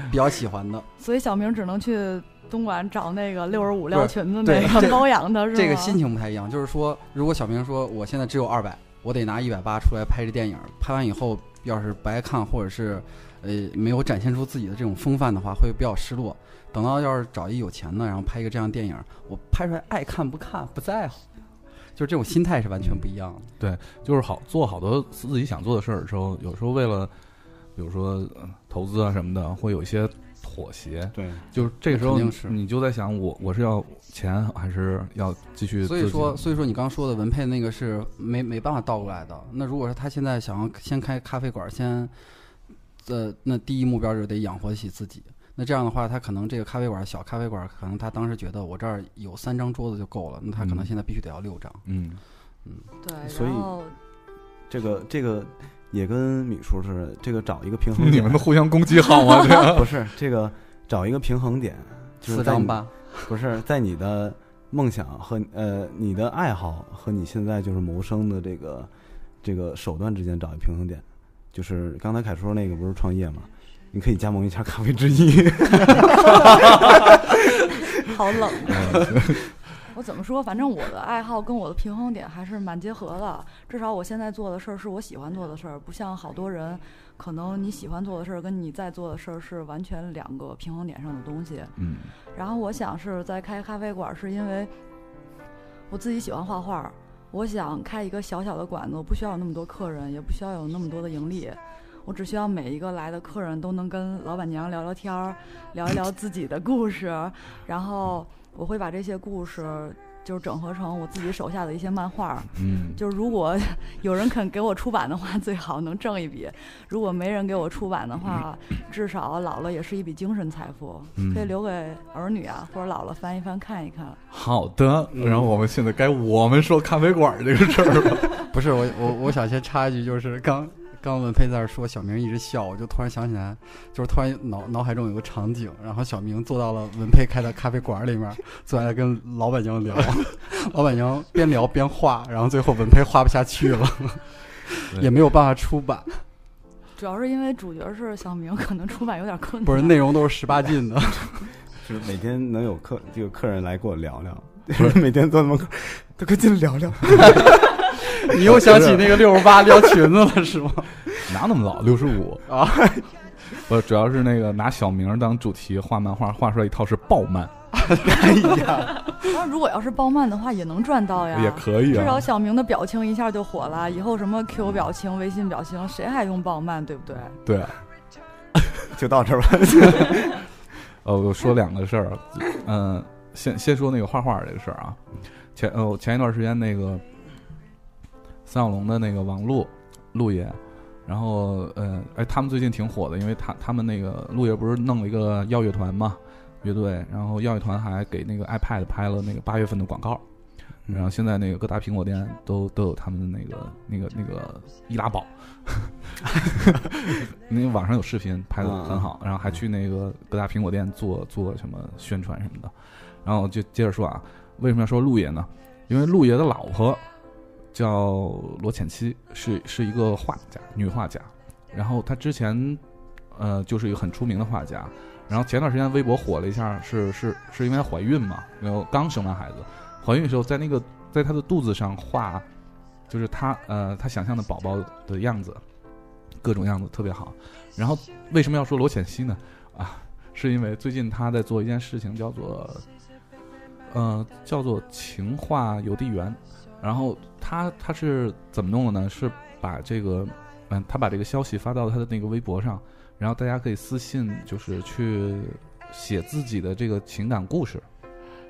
比较喜欢的。所以小明只能去东莞找那个六十五料裙子那个包养的是吗？这个心情不太一样，就是说，如果小明说我现在只有二百，我得拿一百八出来拍这电影，拍完以后要是不爱看，或者是呃没有展现出自己的这种风范的话，会比较失落。等到要是找一有钱的，然后拍一个这样的电影，我拍出来爱看不看不在乎，就是这种心态是完全不一样的。对就是好做好多自己想做的事儿的时候，有时候为了比如说呃投资啊什么的，会有一些妥协。对，就是这个时候是你就在想我我是要钱还是要继续？所以说，所以说你刚刚说的文佩那个是没没办法倒过来的。那如果说他现在想要先开咖啡馆，先，呃，那第一目标就是得养活起自己。那这样的话，他可能这个咖啡馆小咖啡馆，可能他当时觉得我这儿有三张桌子就够了，那他可能嗯现在必须得要六张。嗯嗯，对，所以这个这个也跟米叔似的，这个找一个平衡点，你们都互相攻击好吗？这 样不是这个找一个平衡点，就是四张吧，不是在你的梦想和呃你的爱好和你现在就是谋生的这个这个手段之间找一平衡点。就是刚才凯叔说那个不是创业嘛，你可以加盟一下咖啡之一。好冷。我怎么说？反正我的爱好跟我的平衡点还是蛮结合的。至少我现在做的事儿是我喜欢做的事儿，不像好多人，可能你喜欢做的事儿跟你在做的事儿是完全两个平衡点上的东西。嗯然后我想是在开咖啡馆，是因为我自己喜欢画画，我想开一个小小的馆子，我不需要有那么多客人，也不需要有那么多的盈利，我只需要每一个来的客人都能跟老板娘聊聊天儿，聊一聊自己的故事，然后我会把这些故事。就是整合成我自己手下的一些漫画，嗯，就是如果 有人肯给我出版的话，最好能挣一笔；如果没人给我出版的话，至少老了也是一笔精神财富，嗯可以留给儿女啊，或者老了翻一翻看一看。好的。然后我们现在该我们说咖啡馆这个事儿了。不是我我我想先插一句，就是刚刚文佩在那说小明一直笑，我就突然想起来，就是突然脑脑海中有个场景，然后小明坐到了文佩开的咖啡馆里面，坐下来跟老板娘聊，老板娘边聊边画，然后最后文佩画不下去了，也没有办法出版，主要是因为主角是小明，可能出版有点困难。不是内容都是十八禁的。是每天能有客这个客人来跟我聊聊，不是 每天坐在门口，都跟进来聊聊。你又想起那个六十八撩裙子了是吗？哪那么老？六十五啊？不，主要是那个拿小明当主题画漫画，画出来一套是爆漫，哎呀，但是如果要是爆漫的话，也能赚到呀。也可以啊至少啊。小明的表情一下就火了，以后什么 Q 表情、微信表情，谁还用爆漫，对不对？对啊，就到这儿吧。呃，我说两个事儿，嗯、先先说那个画画这个事儿啊。前呃，我前一段时间那个三小龙的那个网路路爷，然后呃，哎，他们最近挺火的，因为他他们那个路爷不是弄了一个耀乐团嘛，乐队，然后耀乐团还给那个 iPad 拍了那个八月份的广告，然后现在那个各大苹果店都都有他们的那个那个那个易拉宝，那个网上有视频拍的很好，然后还去那个各大苹果店做做什么宣传什么的。然后就接着说啊，为什么要说陆爷呢？因为陆爷的老婆叫罗浅七，是是一个画家，女画家。然后她之前呃就是一个很出名的画家。然后前段时间微博火了一下，是是是因为怀孕嘛，然后刚生完孩子，怀孕的时候在那个在她的肚子上画，就是她呃她想象的宝宝的样子，各种样子特别好。然后为什么要说罗浅曦呢？啊，是因为最近她在做一件事情，叫做呃叫做情话邮递员。然后他他是怎么弄的呢？是把这个嗯，他把这个消息发到他的那个微博上。然后大家可以私信，就是去写自己的这个情感故事，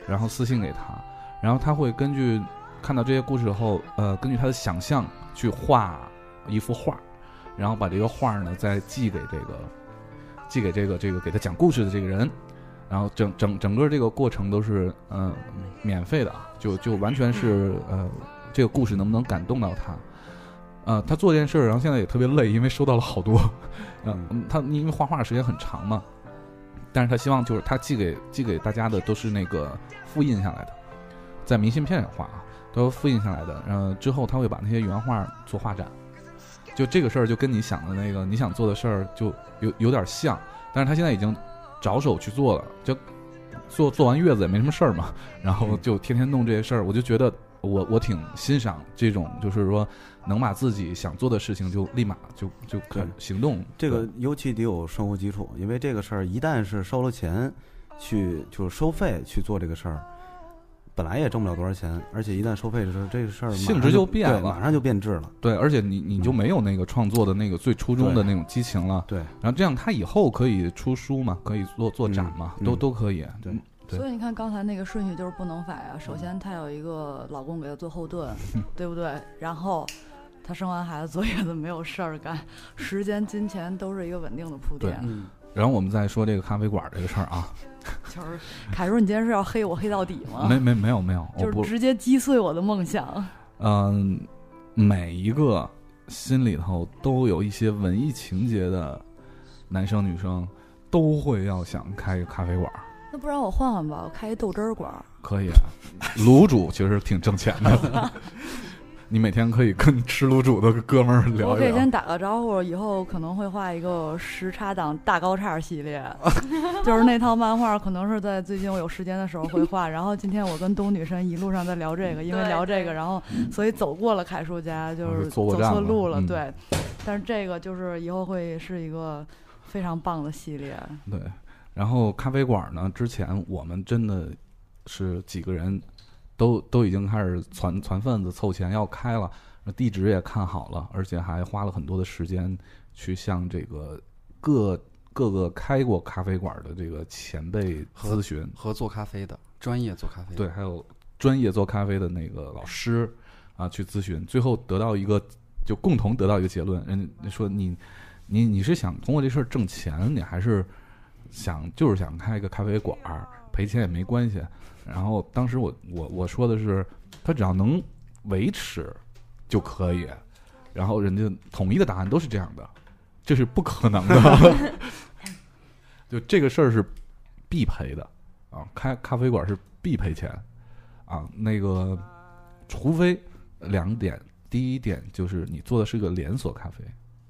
然后私信给他，然后他会根据看到这些故事后，呃，根据他的想象去画一幅画，然后把这个画呢再寄给这个寄给这个这个给他讲故事的这个人，然后整整整个这个过程都是嗯、呃、免费的，就就完全是呃这个故事能不能感动到他。呃，他做这件事儿，然后现在也特别累，因为收到了好多，嗯，他因为画画时间很长嘛，但是他希望就是他寄给寄给大家的都是那个复印下来的，在明信片上画啊，都复印下来的，然后之后他会把那些原画做画展，就这个事儿就跟你想的那个你想做的事儿就有有点像，但是他现在已经着手去做了，就做做完月子也没什么事儿嘛，然后就天天弄这些事儿，我就觉得。我我挺欣赏这种，就是说能把自己想做的事情就立马就就可行动。这个尤其得有生活基础，因为这个事儿一旦是收了钱，去就是收费去做这个事儿，本来也挣不了多少钱，而且一旦收费的时候，这个事儿性质就变了，马上就变质了。对，而且你你就没有那个创作的那个最初衷的那种激情了。对，然后这样他以后可以出书嘛，可以做做展嘛，嗯、都都可以。对。所以你看刚才那个顺序就是不能反呀。首先她有一个老公给她做后盾，对不对？然后她生完孩子坐月子没有事儿干，时间、金钱都是一个稳定的铺垫。嗯。然后我们再说这个咖啡馆这个事儿啊。就是凯叔，你今天是要黑我黑到底吗？没没没有没有，就是直接击碎我的梦想。嗯，每一个心里头都有一些文艺情节的男生女生，都会要想开个咖啡馆。那不然我换换吧，我开一豆汁儿馆。可以啊，卤煮其实挺挣钱的。你每天可以跟吃卤煮的哥们儿聊一聊。我可以先打个招呼，以后可能会画一个时差党大高叉系列，就是那套漫画，可能是在最近我有时间的时候会画。然后今天我跟东女神一路上在聊这个，因为聊这个，然后所以走过了凯叔家，就是走错路了。嗯、对，但是这个就是以后会是一个非常棒的系列。对。然后咖啡馆呢？之前我们真的是几个人都都已经开始攒攒份子凑钱要开了，地址也看好了，而且还花了很多的时间去向这个各各个开过咖啡馆的这个前辈咨询和做咖啡的专业做咖啡对，还有专业做咖啡的那个老师啊去咨询，最后得到一个就共同得到一个结论，人家说你你你是想通过这事儿挣钱，你还是？想就是想开一个咖啡馆，赔钱也没关系。然后当时我我我说的是，他只要能维持就可以。然后人家统一的答案都是这样的，这是不可能的。就这个事儿是必赔的啊，开咖啡馆是必赔钱啊。那个除非两点，第一点就是你做的是个连锁咖啡，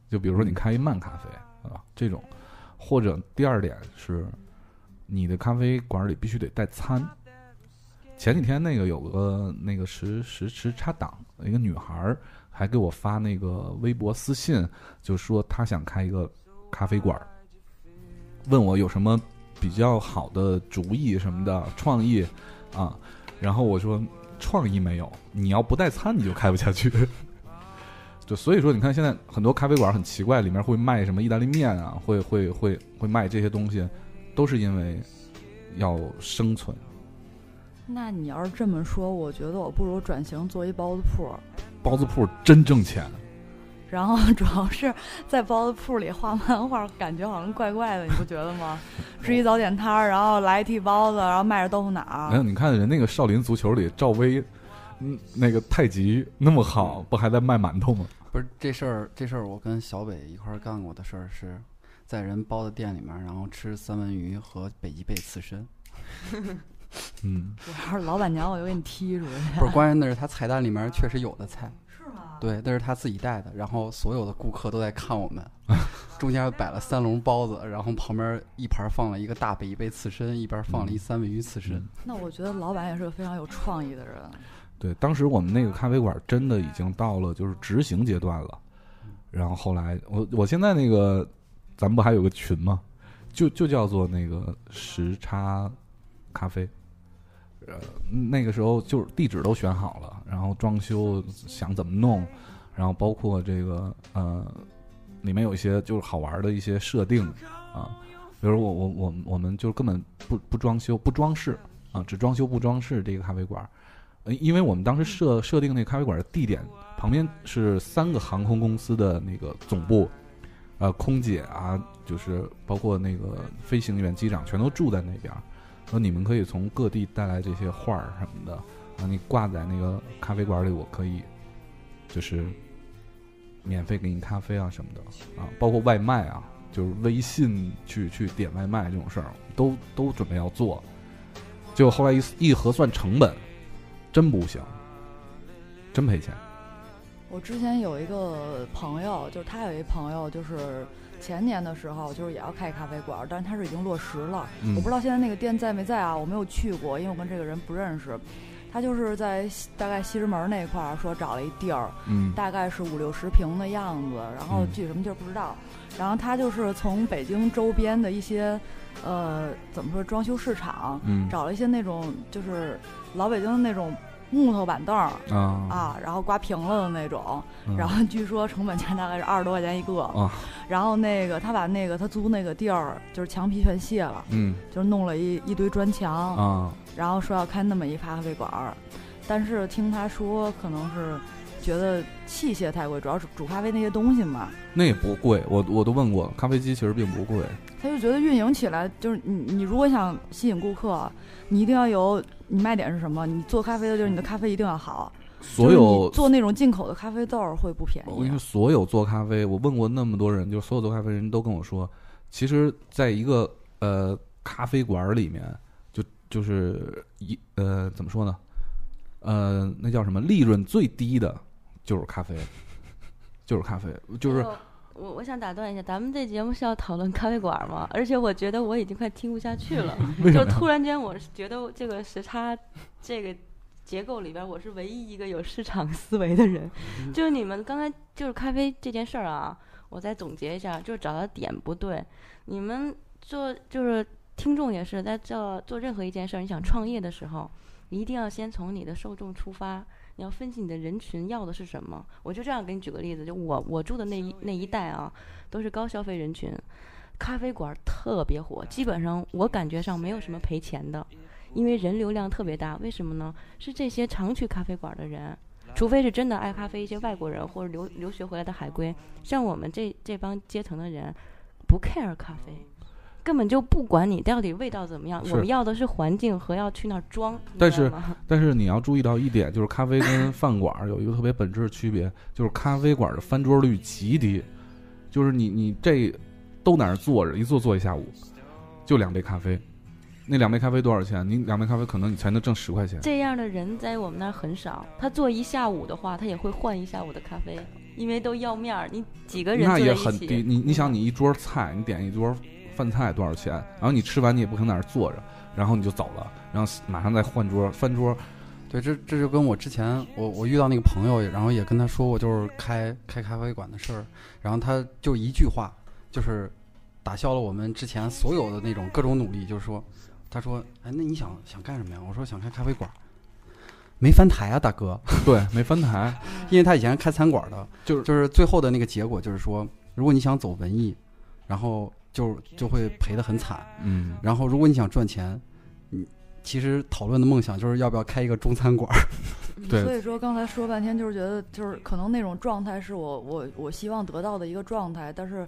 就比如说你开一慢咖啡啊这种。或者第二点是，你的咖啡馆里必须得带餐。前几天那个有个那个时时时差党，一个女孩儿还给我发那个微博私信，就说她想开一个咖啡馆，问我有什么比较好的主意什么的创意啊。然后我说创意没有，你要不带餐你就开不下去。就所以说，你看现在很多咖啡馆很奇怪，里面会卖什么意大利面啊，会会会会卖这些东西，都是因为要生存。那你要是这么说，我觉得我不如转型做一包子铺。包子铺真挣钱。然后主要是在包子铺里画漫画，感觉好像怪怪的，你不觉得吗？吃一早点摊儿，然后来一屉包子，然后卖着豆腐脑。没有，你看人那个少林足球里赵薇，嗯，那个太极那么好，不还在卖馒头吗？不是这事儿，这事儿我跟小北一块儿干过的事儿，是在人包的店里面，然后吃三文鱼和北极贝刺身。嗯，我要是老板娘，我就给你踢出去。不是，关键那是他菜单里面确实有的菜，是吗？对，那是他自己带的，然后所有的顾客都在看我们，中间摆了三笼包子，然后旁边一盘放了一个大北极贝刺身，一边放了一三文鱼刺身。那我觉得老板也是个非常有创意的人。对，当时我们那个咖啡馆真的已经到了就是执行阶段了，然后后来我我现在那个咱们不还有个群吗？就就叫做那个时差咖啡，呃，那个时候就是地址都选好了，然后装修想怎么弄，然后包括这个呃，里面有一些就是好玩的一些设定啊，比如我我我我们就根本不不装修不装饰啊，只装修不装饰这个咖啡馆。呃，因为我们当时设设定那咖啡馆的地点旁边是三个航空公司的那个总部，呃，空姐啊，就是包括那个飞行员、机长，全都住在那边。说你们可以从各地带来这些画儿什么的，啊，你挂在那个咖啡馆里，我可以就是免费给你咖啡啊什么的啊，包括外卖啊，就是微信去去点外卖这种事儿，都都准备要做。结果后来一一核算成本，真不行，真赔钱。我之前有一个朋友，就是他有一朋友，就是前年的时候，就是也要开咖啡馆，但是他是已经落实了。嗯我不知道现在那个店在没在啊，我没有去过，因为我跟这个人不认识。他就是在西大概西直门那块儿说找了一地儿，嗯大概是五六十平的样子，然后嗯具体什么地儿不知道。然后他就是从北京周边的一些，呃，怎么说装修市场，嗯找了一些那种就是老北京的那种木头板凳儿啊。啊，然后刮平了的那种，嗯。然后据说成本价大概是二十多块钱一个。啊。然后那个他把那个他租那个地儿就是墙皮全卸了，嗯。就是弄了一一堆砖墙，啊。然后说要开那么一咖啡馆儿，但是听他说可能是觉得器械太贵，主要是煮咖啡那些东西嘛，那也不贵，我我都问过，咖啡机其实并不贵。他就觉得运营起来就是你你如果想吸引顾客，你一定要有你卖点是什么？你做咖啡的就是你的咖啡一定要好，所有做那种进口的咖啡豆儿会不便宜啊我跟你说，。所有做咖啡，我问过那么多人，就是所有做咖啡人都跟我说，其实在一个呃咖啡馆里面，就就是一呃怎么说呢？呃，那叫什么？利润最低的就是咖啡，就是咖啡，就是我我我想打断一下，咱们这节目是要讨论咖啡馆吗？而且我觉得我已经快听不下去了？就突然间我是觉得这个时差这个结构里边，我是唯一一个有市场思维的人。就是你们刚才就是咖啡这件事儿啊，我再总结一下，就是找到点不对。你们做就是听众也是在做做任何一件事儿，你想创业的时候，一定要先从你的受众出发。你要分析你的人群要的是什么。我就这样给你举个例子，就我我住的那一那一带啊，都是高消费人群，咖啡馆特别火，基本上我感觉上没有什么赔钱的，因为人流量特别大。为什么呢？是这些常去咖啡馆的人，除非是真的爱咖啡，一些外国人或者留留学回来的海归，像我们这这帮阶层的人，不 care 咖啡。根本就不管你到底味道怎么样，我们要的是环境和要去那儿装。但是 但是你要注意到一点，就是咖啡跟饭馆有一个特别本质的区别，就是咖啡馆的翻桌率极低，就是你你这都在那儿坐着，一坐坐一下午，就两杯咖啡，那两杯咖啡多少钱？你两杯咖啡可能你才能挣十块钱。这样的人在我们那儿很少。他坐一下午的话，他也会换一下午的咖啡，因为都要面儿。你几个人那也很低，你你想，你一桌菜，你点一桌饭菜多少钱？然后你吃完你也不可能在那儿坐着，然后你就走了，然后马上再换桌翻桌。对，这这就跟我之前我我遇到那个朋友，然后也跟他说过，就是开开咖啡馆的事儿，然后他就一句话，就是打消了我们之前所有的那种各种努力，就是说，他说，哎，那你想想干什么呀？我说想开咖啡馆，没翻台啊，大哥，对，没翻台，因为他以前开餐馆的，就是就是最后的那个结果就是说，如果你想走文艺，然后就就会赔得很惨，嗯，然后如果你想赚钱，你其实讨论的梦想就是要不要开一个中餐馆。对所以说刚才说半天，就是觉得就是可能那种状态是我我我希望得到的一个状态，但是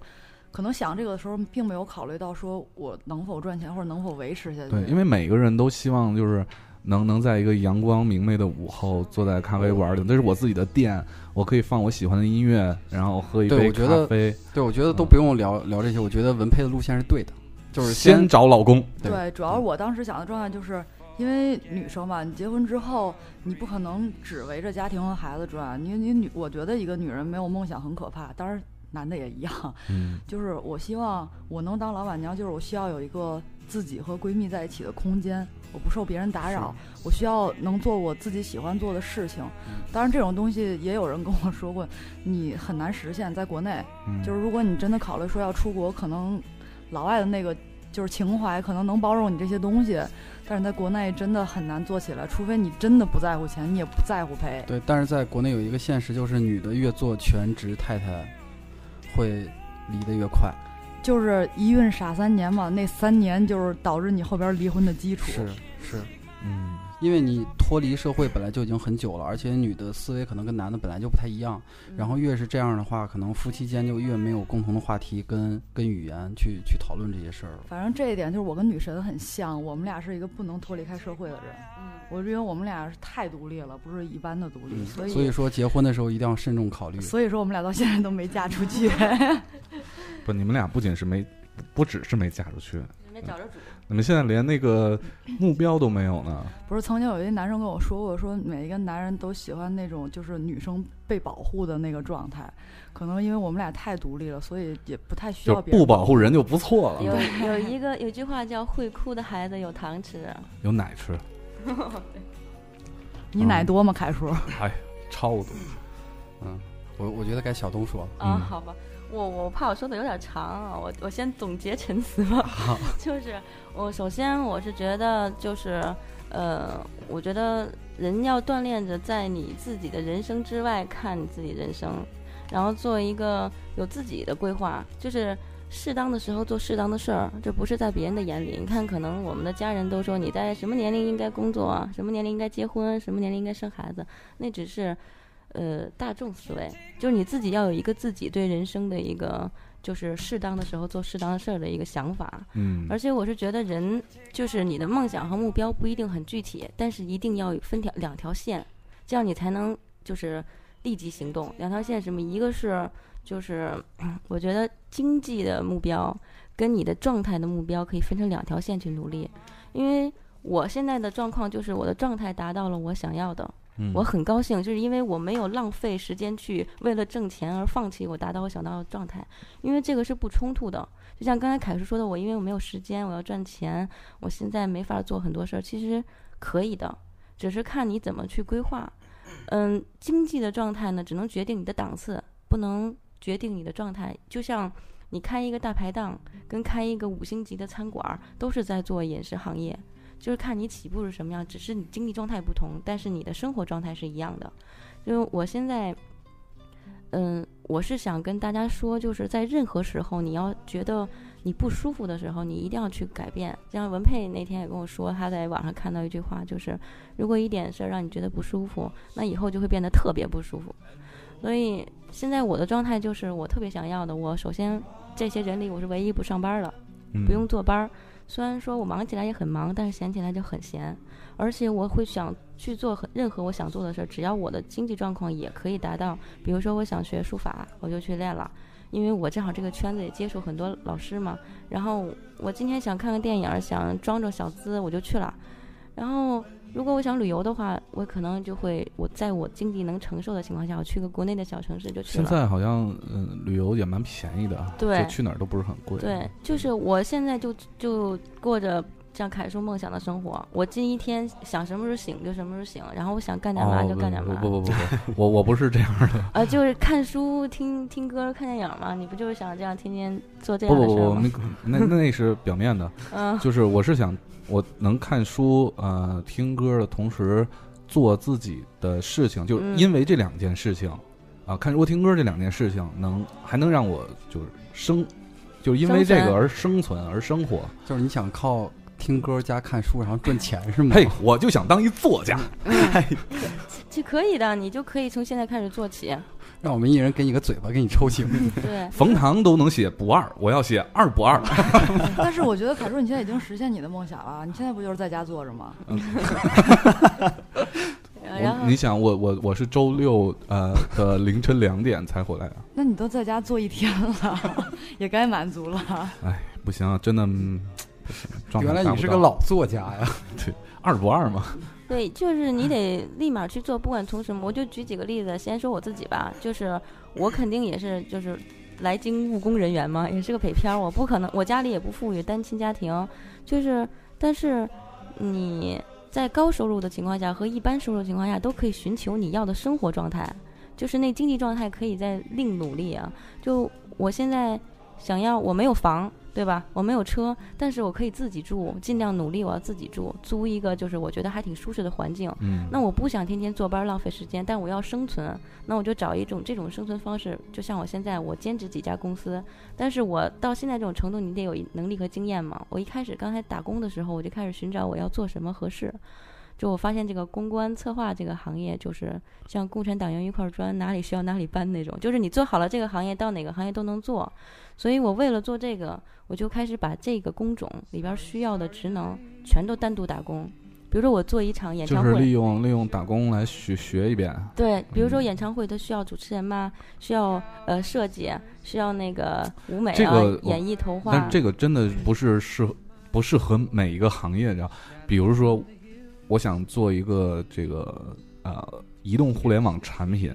可能想这个的时候，并没有考虑到说我能否赚钱或者能否维持下去。对，因为每个人都希望就是能能在一个阳光明媚的午后，坐在咖啡馆里，这是我自己的店，我可以放我喜欢的音乐，然后喝一杯对我觉得咖啡，对，我觉得都不用聊聊这些，我觉得文佩的路线是对的，就是先找老公。对对，主要是我当时想的状态就是，因为女生嘛，你结婚之后，你不可能只围着家庭和孩子转。你你女，我觉得一个女人没有梦想很可怕，当然男的也一样。嗯就是我希望我能当老板娘，就是我需要有一个自己和闺蜜在一起的空间，我不受别人打扰，我需要能做我自己喜欢做的事情。当然，这种东西也有人跟我说过，你很难实现在国内。嗯就是如果你真的考虑说要出国，可能老外的那个就是情怀可能能包容你这些东西，但是在国内真的很难做起来，除非你真的不在乎钱，你也不在乎赔。对，但是在国内有一个现实，就是女的越做全职太太，会离得越快。就是一孕傻三年嘛，那三年就是导致你后边离婚的基础。是是，嗯因为你脱离社会本来就已经很久了，而且女的思维可能跟男的本来就不太一样。然后越是这样的话，可能夫妻间就越没有共同的话题跟跟语言去去讨论这些事儿了。反正这一点就是我跟女神很像，我们俩是一个不能脱离开社会的人。嗯，我因为我们俩是太独立了，不是一般的独立，嗯所以所以说结婚的时候一定要慎重考虑。所以说我们俩到现在都没嫁出去。不，你们俩不仅是没，不只是没嫁出去，没找着主。你们现在连那个目标都没有呢。不是，曾经有一个男生跟我说过，说每一个男人都喜欢那种就是女生被保护的那个状态。可能因为我们俩太独立了，所以也不太需要别人不保护人就不错了，有有一个有句话叫“会哭的孩子有糖吃有奶吃，你奶多吗，凯叔？哎，超多。嗯，我我觉得该小东说了。”啊，嗯好吧，我我怕我说的有点长啊，我我先总结陈词吧。就是我首先我是觉得就是呃，我觉得人要锻炼着在你自己的人生之外看你自己人生，然后做一个有自己的规划，就是。适当的时候做适当的事儿，这不是在别人的眼里。你看，可能我们的家人都说你在什么年龄应该工作啊，什么年龄应该结婚，什么年龄应该生孩子，那只是，呃，大众思维。就是你自己要有一个自己对人生的一个，就是适当的时候做适当的事儿的一个想法。嗯，而且我是觉得人就是你的梦想和目标不一定很具体，但是一定要分条两条线，这样你才能就是立即行动。两条线什么？一个是就是嗯我觉得经济的目标跟你的状态的目标可以分成两条线去努力，因为我现在的状况就是我的状态达到了我想要的，我很高兴，就是因为我没有浪费时间去为了挣钱而放弃我达到我想要的状态，因为这个是不冲突的。就像刚才凯叔说的，我因为我没有时间，我要赚钱，我现在没法做很多事儿，其实可以的，只是看你怎么去规划。嗯，经济的状态呢，只能决定你的档次，不能决定你的状态。就像你开一个大排档，跟开一个五星级的餐馆，都是在做饮食行业，就是看你起步是什么样，只是你经济状态不同，但是你的生活状态是一样的。就是我现在，嗯，我是想跟大家说，就是在任何时候，你要觉得你不舒服的时候，你一定要去改变。像文佩那天也跟我说，他在网上看到一句话，就是如果一点事儿让你觉得不舒服，那以后就会变得特别不舒服。所以现在我的状态就是，我特别想要的，我首先这些人里我是唯一不上班的，嗯不用坐班儿。虽然说我忙起来也很忙，但是闲起来就很闲，而且我会想去做很任何我想做的事儿，只要我的经济状况也可以达到。比如说我想学书法，我就去练了，因为我正好这个圈子也接触很多老师嘛。然后我今天想看个电影，想装着小资，我就去了。然后如果我想旅游的话，我可能就会我在我经济能承受的情况下，我去个国内的小城市就去现。在好像嗯旅游也蛮便宜的，对就去哪儿都不是很贵。对，就是我现在就就过着像凯叔梦想的生活。我今一天想什么时候醒就什么时候醒，然后我想干点嘛哦，就干点嘛。不不不不不，我我不是这样的。啊，就是看书、听听歌、看电影嘛。你不就是想这样天天做这不不不，样的事儿吗？那个那那那是表面的，嗯，就是我是想我能看书呃听歌的同时做自己的事情，就是嗯因为这两件事情啊，看书听歌这两件事情能还能让我就是生，就是因为这个而生存而生活。就是你想靠听歌加看书然后赚钱是吗？嘿，我就想当一作家。这可以的，你就可以从现在开始做起。让我们一人给你个嘴巴，给你抽醒。对，冯唐都能写不二，我要写二不二。但是我觉得凯叔，你现在已经实现你的梦想了。你现在不就是在家坐着吗？我你想，我我我是周六呃的凌晨两点才回来的。那你都在家坐一天了，也该满足了。哎，不行啊，真的，嗯原来你是个老作家呀，对二不二嘛？对，就是你得立马去做，不管从什么，我就举几个例子，先说我自己吧，就是我肯定也是就是来京务工人员嘛，也是个北漂，我不可能，我家里也不富裕，单亲家庭，就是但是你在高收入的情况下和一般收入情况下，都可以寻求你要的生活状态，就是那经济状态可以再另努力啊。就我现在想要，我没有房，对吧？我没有车，但是我可以自己住，尽量努力我要自己住，租一个就是我觉得还挺舒适的环境。嗯，那我不想天天坐班儿浪费时间，但我要生存，那我就找一种这种生存方式。就像我现在，我兼职几家公司，但是我到现在这种程度，你得有能力和经验嘛。我一开始刚才打工的时候，我就开始寻找我要做什么合适。就我发现这个公关策划这个行业，就是像共产党员一块砖，哪里需要哪里搬那种，就是你做好了这个行业，到哪个行业都能做。所以我为了做这个，我就开始把这个工种里边需要的职能全都单独打工。比如说我做一场演唱会，就是利用利用打工来学学一遍。对，比如说嗯演唱会，它需要主持人嘛，需要呃设计，需要那个舞美啊，这个演绎头画。但这个真的不是适合不适合每一个行业，你知道？比如说，我想做一个这个呃移动互联网产品，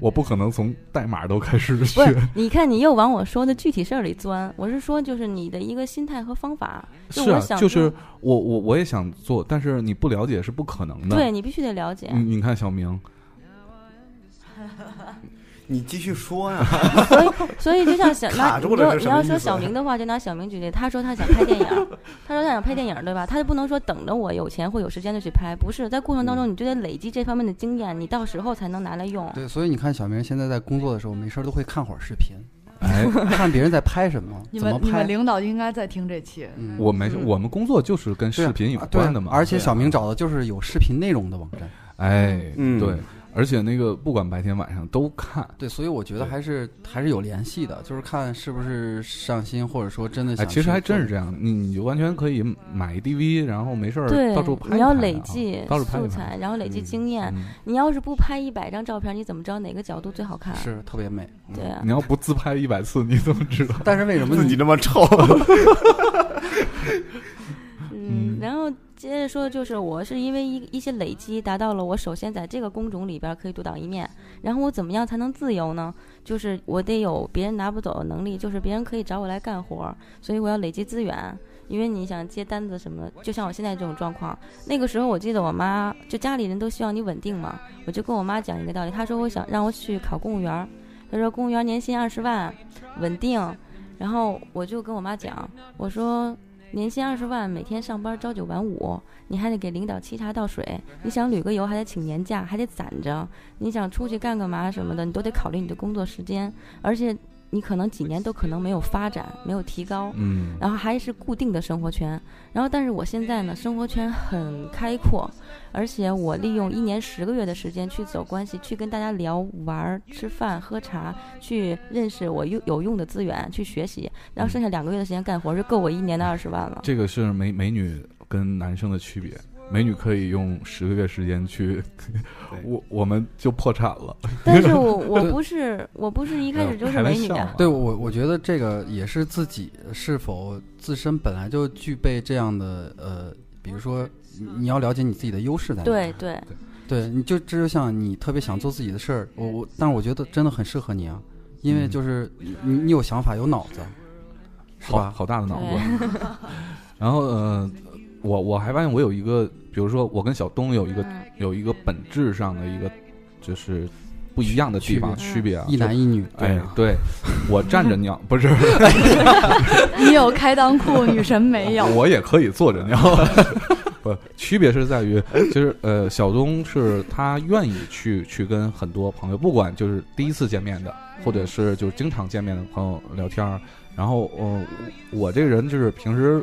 我不可能从代码都开始学是，，你看你又往我说的具体事儿里钻。我是说，就是你的一个心态和方法。就是啊，就是我我我也想做，但是你不了解是不可能的。对你必须得了解。你你看小明，你继续说呀，所以，所以就像小那你你要说小明的话，就拿小明举例。他说他想拍电影，他说他想拍电影，对吧？他就不能说等着我有钱或有时间就去拍，不是在过程当中你就得累积这方面的经验，你到时候才能拿来用。对，所以你看小明现在在工作的时候，没事儿都会看会儿视频，哎，看别人在拍什么，你怎么拍们你们。领导应该在听这期。嗯我没我们工作就是跟视频有关的嘛，而且小明找的就是有视频内容的网站。哎，嗯对，而且那个不管白天晚上都看。对，所以我觉得还是还是有联系的，就是看是不是上心，或者说真的哎，想。其实还真是这。样，你你就完全可以买一 DV，然后没事儿到处拍拍啊。你要累计到处拍素材，然后累积嗯经验。嗯你要是不拍一百张照片，你怎么知道哪个角度最好看？是特别美，嗯对啊你，要不自拍一百次，你怎么知道？但是为什么自己你那么丑，嗯，然后接着说，就是我是因为一一些累积，达到了我首先在这个工种里边可以独当一面，然后我怎么样才能自由呢？就是我得有别人拿不走的能力，就是别人可以找我来干活，所以我要累积资源。因为你想接单子什么的，就像我现在这种状况，那个时候我记得我妈就家里人都希望你稳定嘛，我就跟我妈讲一个道理，她说我想让我去考公务员，她说公务员年薪二十万，稳定，然后我就跟我妈讲，我说年薪二十万，每天上班朝九晚五，你还得给领导沏茶倒水，你想旅个游还得请年假，还得攒着，你想出去干个嘛什么的，你都得考虑你的工作时间，而且你可能几年都可能没有发展，没有提高。嗯，然后还是固定的生活圈，然后但是我现在呢，生活圈很开阔，而且我利用一年十个月的时间去走关系，去跟大家聊、玩儿、吃饭、喝茶，去认识我有有用的资源，去学习，然后剩下两个月的时间干活，就够我一年的二十万了。这个是美美女跟男生的区别。美女可以用十个月时间去，我我们就破产了。但是我我不是我不是一开始就是美女啊，对我，我觉得这个也是自己是否自身本来就具备这样的呃，比如说你你要了解你自己的优势在哪。对对，对，你就这就像你特别想做自己的事儿，我我，但是我觉得真的很适合你啊，因为嗯就是你你有想法有脑子，是好吧？好大的脑子。然后呃，我我还发现我有一个，比如说我跟小东有一个嗯有一个本质上的一个就是不一样的地方区别啊，一男一女，哎，对，我站着尿不是，你有开裆裤，女神没有。我也可以坐着尿。不，区别是在于，其实呃，小东是他愿意去去跟很多朋友，不管就是第一次见面的，或者是就是经常见面的朋友聊天儿。然后，呃，我这个人就是平时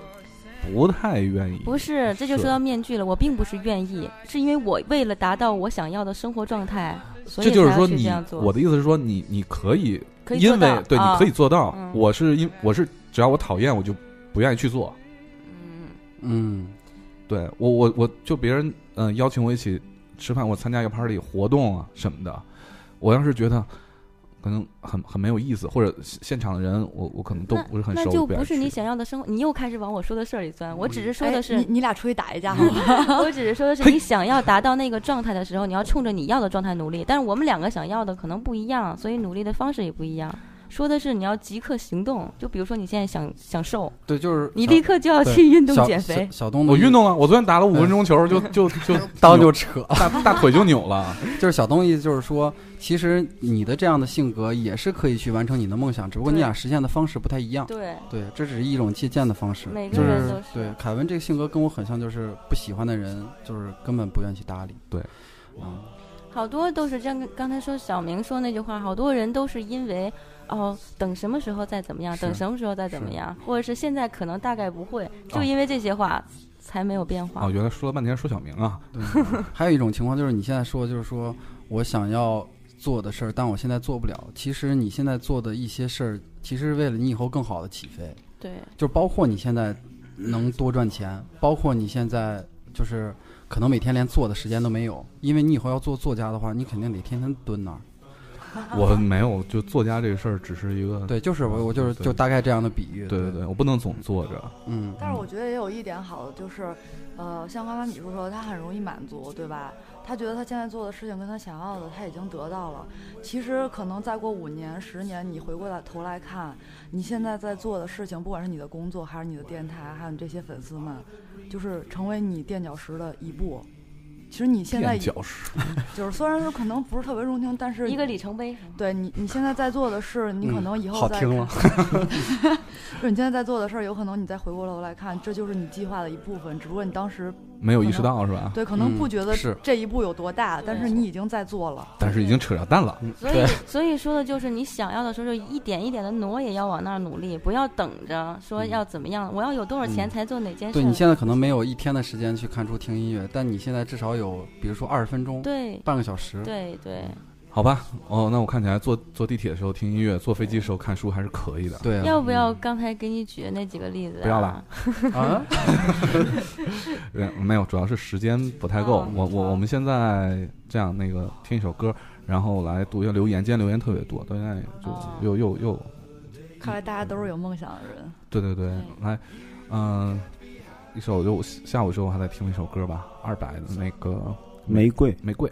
不太愿意，不是，这就说到面具了。我并不是愿意，是因为我为了达到我想要的生活状态，所以这就是说你去这样做。我的意思是说你你可以，可以因为对你可以做到。嗯我是因我是只要我讨厌我就不愿意去做。嗯，嗯，对我我我就别人嗯、呃邀请我一起吃饭，我参加一个 party 活动啊什么的，我要是觉得可能很很没有意思，或者现现场的人我我可能都不是很熟，那就不是你想要的生活。你又开始往我说的事儿里钻。我只是说哎的是，你你俩出去打一架好吗？我只是说的是，你想要达到那个状态的时候，你要冲着你要的状态努力。但是我们两个想要的可能不一样，所以努力的方式也不一样。说的是你要即刻行动，就比如说你现在想想瘦，对，就是你立刻就要去运动减肥小。小东我运动了，我昨天打了五分钟球，就就就 刀就扯，大大腿就扭了。就是小东意思就是说，其实你的这样的性格也是可以去完成你的梦想，只不过你俩实现的方式不太一样。对，对，这只是一种借鉴的方式。每个就是人都是对凯文这个性格跟我很像，就是不喜欢的人，就是根本不愿意去搭理。对，嗯，好多都是这样。刚才说小明说那句话，好多人都是因为哦，等什么时候再怎么样，等什么时候再怎么样，或者是现在可能大概不会，就哦因为这些话才没有变化。哦，原来说了半天说小明啊，对。还有一种情况就是你现在说，就是说我想要做的事儿，但我现在做不了。其实你现在做的一些事儿，其实是为了你以后更好的起飞。对，就包括你现在能多赚钱，包括你现在就是可能每天连坐的时间都没有，因为你以后要做作家的话，你肯定得天天蹲那儿。我没有，就作家这个事儿只是一个，对，就是我我就是就大概这样的比喻。对对对，我不能总坐着。嗯，但是我觉得也有一点好的，就是，呃，像刚刚米叔说，他很容易满足，对吧？他觉得他现在做的事情跟他想要的他已经得到了。其实可能再过五年、十年，你回过来头来看，你现在在做的事情，不管是你的工作，还是你的电台，还有你这些粉丝们，就是成为你垫脚石的一步。其实你现在 就是虽然说可能不是特别中听，但是一个里程碑。对你你现在在做的事，你可嗯能以后再好听，了 就是你现在在做的事儿，有可能你再回过头来看，这就是你计划的一部分，只不过你当时没有意识到是吧？对可能嗯不觉得是这一步有多大，但是你已经在做了。但是已经扯着蛋了。所以，所以说的就是你想要的时候，就一点一点的挪，也要往那儿努力，不要等着说要怎么样，我要有多少钱嗯才做哪件事。对你现在可能没有一天的时间去看书听音乐，但你现在至少有，比如说二十分钟、对半个小时。对对，好吧，哦，那我看起来坐坐地铁的时候听音乐，坐飞机的时候看书还是可以的。对啊，要不要刚才给你举的那几个例子、啊？不要了。啊，呃 没有，主要是时间不太够。哦我我我们现在这样，那个听一首歌，然后来读一下留言。今天留言特别多，到现在就哦又又又，看来大家都是有梦想的人。对对对，来，嗯、一首就下午之后还在听一首歌吧，二百的那个玫瑰，玫瑰。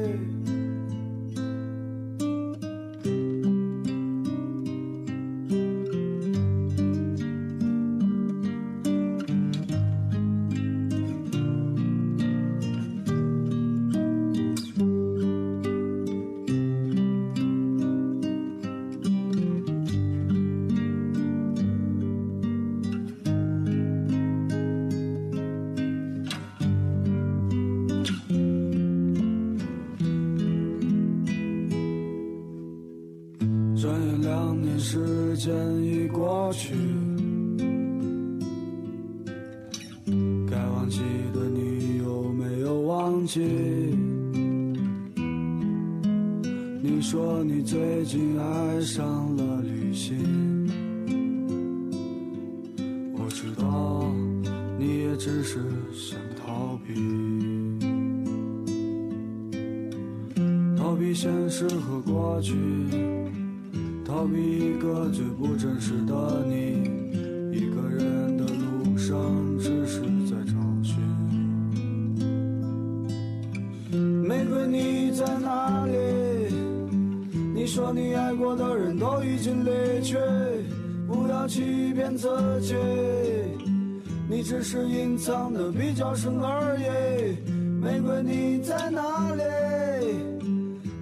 藏的比较深而已。玫瑰，你在哪里？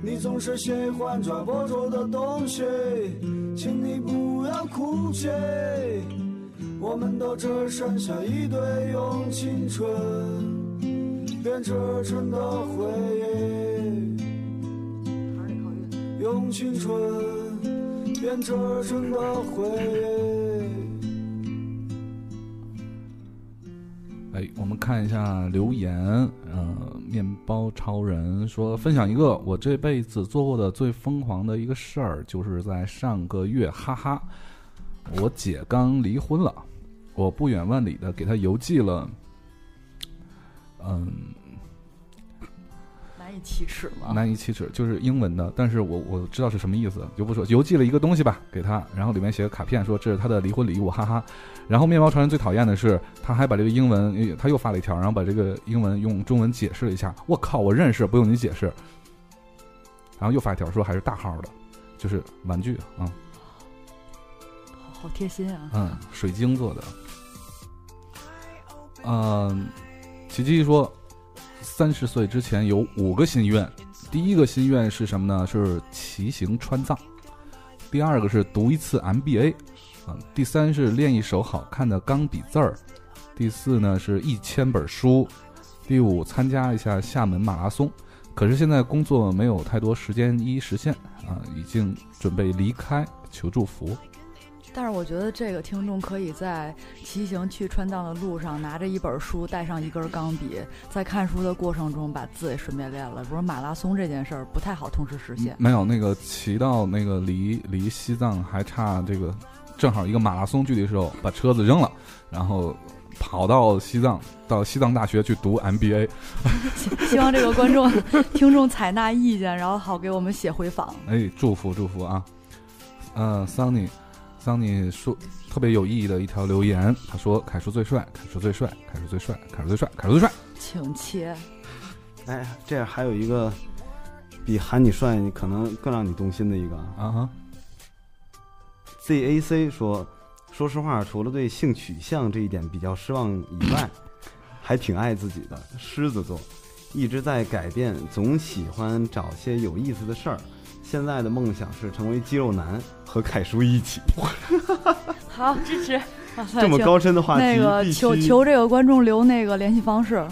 你总是喜欢抓不住的东西，请你不要哭泣。我们都只剩下一堆用青春编织成的回忆，用青春编织成的回忆。哎，我们看一下留言。呃，面包超人说，分享一个我这辈子做过的最疯狂的一个事儿，就是在上个月，哈哈，我姐刚离婚了，我不远万里的给她邮寄了，嗯，难以启齿吗？难以启齿，就是英文的，但是我我知道是什么意思，就不说。邮寄了一个东西吧给她，然后里面写个卡片，说这是她的离婚礼物，哈哈。然后面包超人最讨厌的是，他还把这个英文，他又发了一条，然后把这个英文用中文解释了一下。我靠，我认识，不用你解释。然后又发一条说还是大号的，就是玩具啊，好好贴心啊！嗯，水晶做的。嗯，奇迹说，三十岁之前有五个心愿，第一个心愿是什么呢？是骑行川藏。第二个是读一次 MBA，啊，第三是练一手好看的钢笔字儿，第四呢是一千本书，第五参加一下厦门马拉松。可是现在工作没有太多时间一一实现啊，已经准备离开，求祝福。但是我觉得这个听众可以在骑行去川藏的路上，拿着一本书，带上一根钢笔，在看书的过程中把字也顺便练了。不是马拉松这件事儿不太好同时实现。没有那个骑到那个离离西藏还差这个正好一个马拉松距离的时候，把车子扔了，然后跑到西藏，到西藏大学去读 MBA。希望这个观众、听众采纳意见，然后好给我们写回访。哎，祝福祝福啊！嗯、桑尼，桑尼说特别有意义的一条留言，他说：“凯叔最帅，凯叔最帅，凯叔最帅，凯叔最帅，凯叔最帅。请切，哎，这样还有一个比喊你帅，你可能更让你动心的一个啊”啊哈，ZAC 说，说实话，除了对性取向这一点比较失望以外，还挺爱自己的。狮子座一直在改变，总喜欢找些有意思的事儿。现在的梦想是成为肌肉男，和凯叔一起。好支持。这么高深的话题，那个求求这个观众留那个联系方式。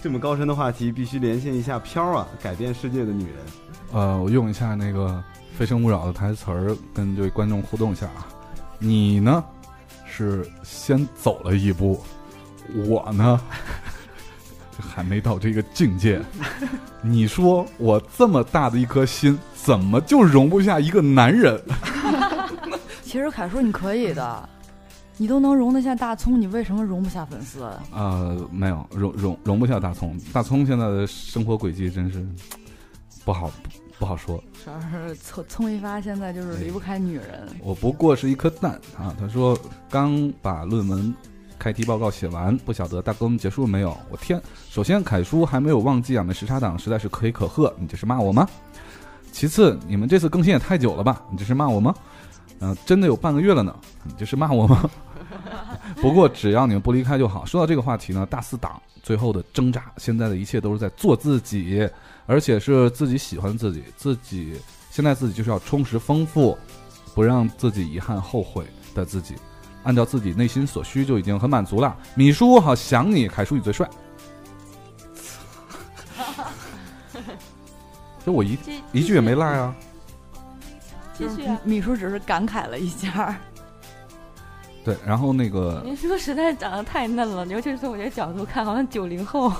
这么高深的话题，必须连线一下飘啊，改变世界的女人。呃，我用一下那个《非诚勿扰》的台词儿，跟这位观众互动一下啊。你呢，是先走了一步，我呢，还没到这个境界。你说我这么大的一颗心，怎么就容不下一个男人？其实凯叔你可以的，你都能容得下大葱，你为什么容不下粉丝？呃，没有容容容不下大葱。大葱现在的生活轨迹真是不好不好说。主要是葱葱一发现在就是离不开女人。我不过是一颗蛋啊！他说刚把论文开题报告写完，不晓得大哥们结束了没有？我天！首先，凯叔还没有忘记俺们时差党实在是可喜可贺，你这是骂我吗？其次，你们这次更新也太久了吧？你这是骂我吗？嗯、真的有半个月了呢，你这是骂我吗？不过只要你们不离开就好。说到这个话题呢，大四党最后的挣扎，现在的一切都是在做自己，而且是自己喜欢自己，自己现在自己就是要充实丰富，不让自己遗憾后悔的自己，按照自己内心所需就已经很满足了。米叔好想你，凯叔你最帅。就我一这一句也没落啊。继续啊。米叔只是感慨了一下，对，然后那个您说实在长得太嫩了，尤其是从我这角度看，好像九零后。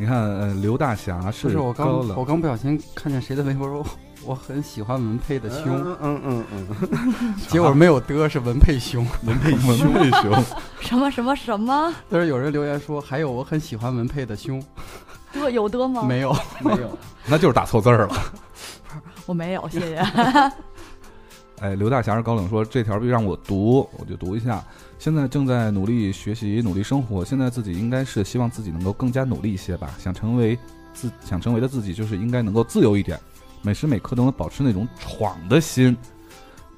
你看，呃，刘大侠是不是是我刚我，刚不小心看见谁的微博说，我很喜欢文佩的胸，嗯嗯嗯 结果没有的是 文佩胸。文佩文佩熊，什么什么什么但是有人留言说，还有我很喜欢文佩的胸，的有的吗？没有，嗯，没有，那就是打错字儿了。我没有，谢谢。哎，刘大侠是高冷说这条必让我读，我就读一下。现在正在努力学习，努力生活。现在自己应该是希望自己能够更加努力一些吧。想成为自想成为的自己，就是应该能够自由一点，每时每刻都能保持那种闯的心。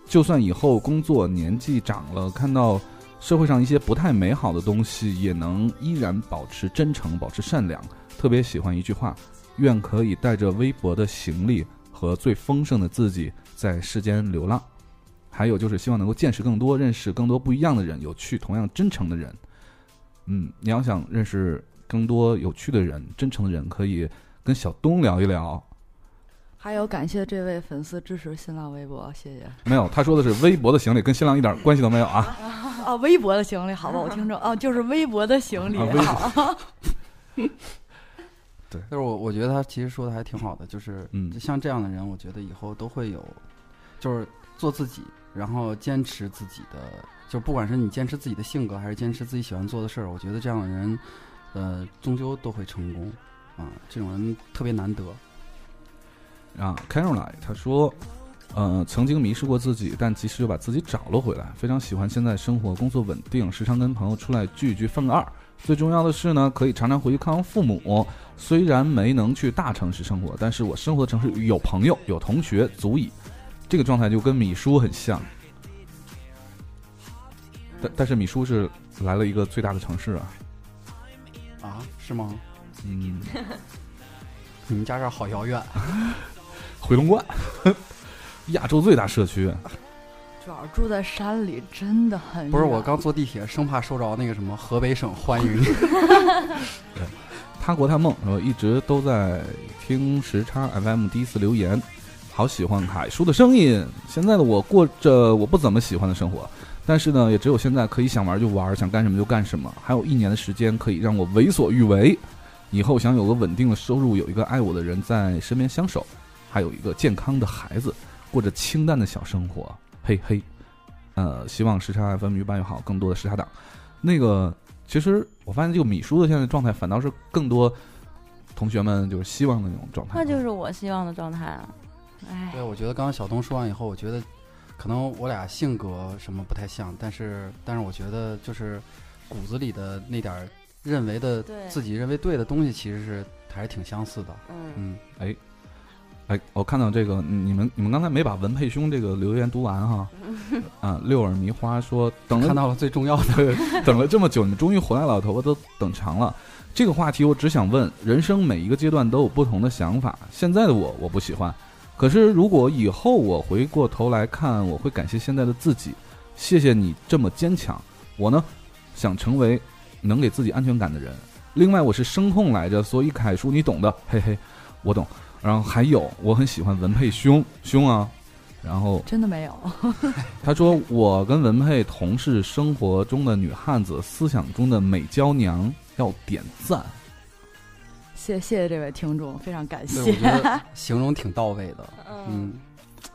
就算以后工作年纪长了，看到社会上一些不太美好的东西，也能依然保持真诚，保持善良。特别喜欢一句话：愿可以带着微薄的行李和最丰盛的自己在世间流浪。还有就是希望能够见识更多，认识更多不一样的人，有趣、同样真诚的人。嗯，你要想认识更多有趣的人、真诚的人，可以跟小东聊一聊。还有感谢这位粉丝支持新浪微博，谢谢。没有，他说的是微博的行李，跟新浪一点关系都没有啊。啊，微博的行李，好吧，我听着，哦，就是微博的行李，啊微博好。但是我我觉得他其实说的还挺好的，就是嗯就像这样的人，我觉得以后都会有，就是做自己，然后坚持自己的，就不管是你坚持自己的性格，还是坚持自己喜欢做的事儿，我觉得这样的人，呃，终究都会成功，啊，这种人特别难得。啊，Caroline 他说，呃，曾经迷失过自己，但及时又把自己找了回来。非常喜欢现在生活，工作稳定，时常跟朋友出来聚一聚，分个二。最重要的是呢，可以常常回去看望父母。虽然没能去大城市生活，但是我生活的城市有朋友、有同学，足以。这个状态就跟米叔很像。但但是米叔是来了一个最大的城市啊，啊，是吗？嗯，你们家这儿好遥远。回龙观，亚洲最大社区。主要是住在山里，真的很不是，我刚坐地铁，生怕收着那个什么河北省欢迎你。他国他梦，我一直都在听时差 FM 第一次留言，好喜欢凯叔的声音。现在的我过着我不怎么喜欢的生活，但是呢，也只有现在可以想玩就玩，想干什么就干什么。还有一年的时间可以让我为所欲为。以后想有个稳定的收入，有一个爱我的人在身边相守，还有一个健康的孩子，过着清淡的小生活。嘿嘿，呃，希望时差 FM 越办越好，更多的时差党。那个，其实我发现这个米叔的现在状态，反倒是更多同学们就是希望的那种状态。那就是我希望的状态啊。哎对，，我觉得刚刚小东说完以后，我觉得可能我俩性格什么不太像，但是但是我觉得就是骨子里的那点儿认为的对自己认为对的东西，其实是还是挺相似的。嗯，嗯，哎，我看到这个，嗯你们你们刚才没把文佩兄这个留言读完哈。啊，六耳迷花说 等了看到了最重要的。等了这么久，你们终于回来了，头发都等长了。这个话题我只想问：人生每一个阶段都有不同的想法。现在的我，我不喜欢。可是如果以后我回过头来看，我会感谢现在的自己，谢谢你这么坚强。我呢，想成为能给自己安全感的人。另外，我是声控来着，所以凯叔你懂的，嘿嘿，我懂。然后还有，我很喜欢文佩兄兄啊。然后真的没有。他说：“我跟文佩同是生活中的女汉子，思想中的美娇娘，要点赞。谢谢谢这位听众，非常感谢。觉得 形容挺到位的。嗯，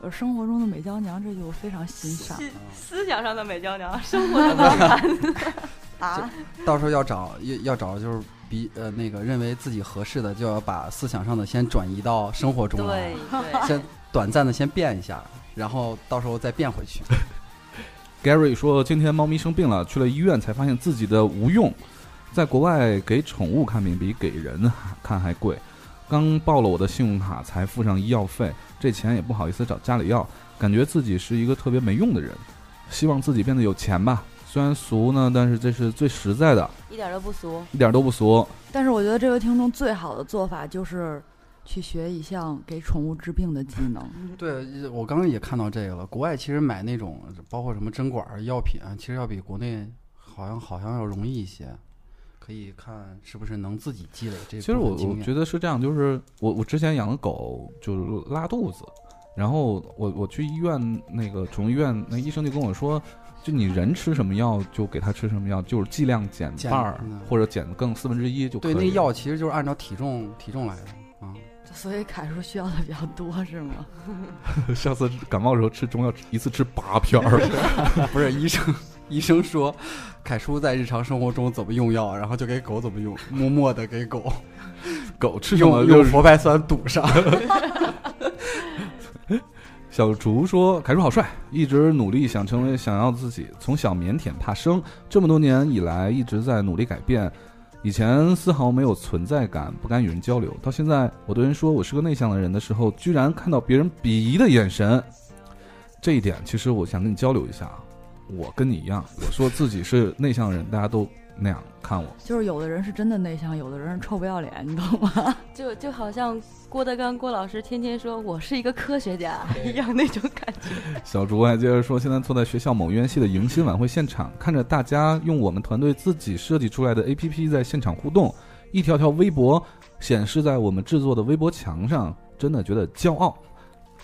我生活中的美娇娘，这句我非常欣赏思思想上的美娇娘，生活的老板 啊，到时候要找要要找就是比呃那个认为自己合适的，就要把思想上的先转移到生活中来对，对，先短暂的先变一下，然后到时候再变回去。Gary 说，今天猫咪生病了，去了医院才发现自己的无用。在国外给宠物看病比给人看还贵，刚报了我的信用卡才付上医药费，这钱也不好意思找家里要，感觉自己是一个特别没用的人。希望自己变得有钱吧，虽然俗呢，但是这是最实在的，一点都不俗。一点都不俗。但是我觉得这位听众最好的做法就是去学一项给宠物治病的技能。对，我刚刚也看到这个了。国外其实买那种包括什么针管儿、药品啊，其实要比国内好像好像要容易一些。可以看是不是能自己积累这其实我我觉得是这样，就是我我之前养的狗就是拉肚子，然后我我去医院那个宠物医院，那医生就跟我说，就你人吃什么药就给它吃什么药，就是剂量减减半儿嗯或者减更四分之一就可对。那药其实就是按照体重体重来的啊。所以凯叔需要的比较多是吗？上次感冒的时候吃中药，一次吃八片儿。不是医生，医生说，凯叔在日常生活中怎么用药，然后就给狗怎么用，默默的给狗 狗吃什么用佛白酸堵上。小竹说：“凯叔好帅，一直努力想成为想要自己。从小腼腆怕生，这么多年以来一直在努力改变。以前丝毫没有存在感，不敢与人交流。到现在，我对人说我是个内向的人的时候，居然看到别人鄙夷的眼神。这一点，其实我想跟你交流一下。我跟你一样，我说自己是内向的人，大家都那样看我。就是有的人是真的内向，有的人是臭不要脸，你懂吗？就就好像郭德纲郭老师天天说我是一个科学家 一样那种感觉。小竹还接着说，现在坐在学校某院系的迎新晚会现场，看着大家用我们团队自己设计出来的 APP 在现场互动，一条条微博显示在我们制作的微博墙上，真的觉得骄傲。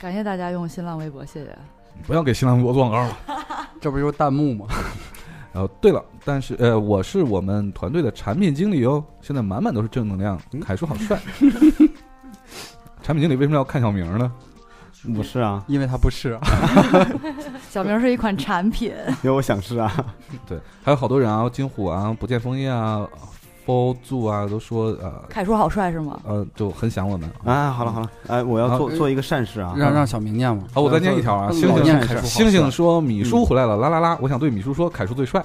感谢大家用新浪微博，谢谢。不要给新浪微博做广告了。这不就是弹幕吗？呃，对了，但是呃，我是我们团队的产品经理哦，现在满满都是正能量。凯叔好帅。产品经理为什么要看小明呢？不是啊，因为他不是啊。小明是一款产品，因为我想是啊。对，还有好多人啊，金虎啊，不见枫叶啊，f 住啊，都说呃凯叔好帅是吗？呃，就很想我们。啊，好了好了，哎，我要做啊做一个善事啊。让让小明念嘛。好，我再念一条啊，星星星星说米叔回来了，啦啦啦！我想对米叔说，凯叔最帅。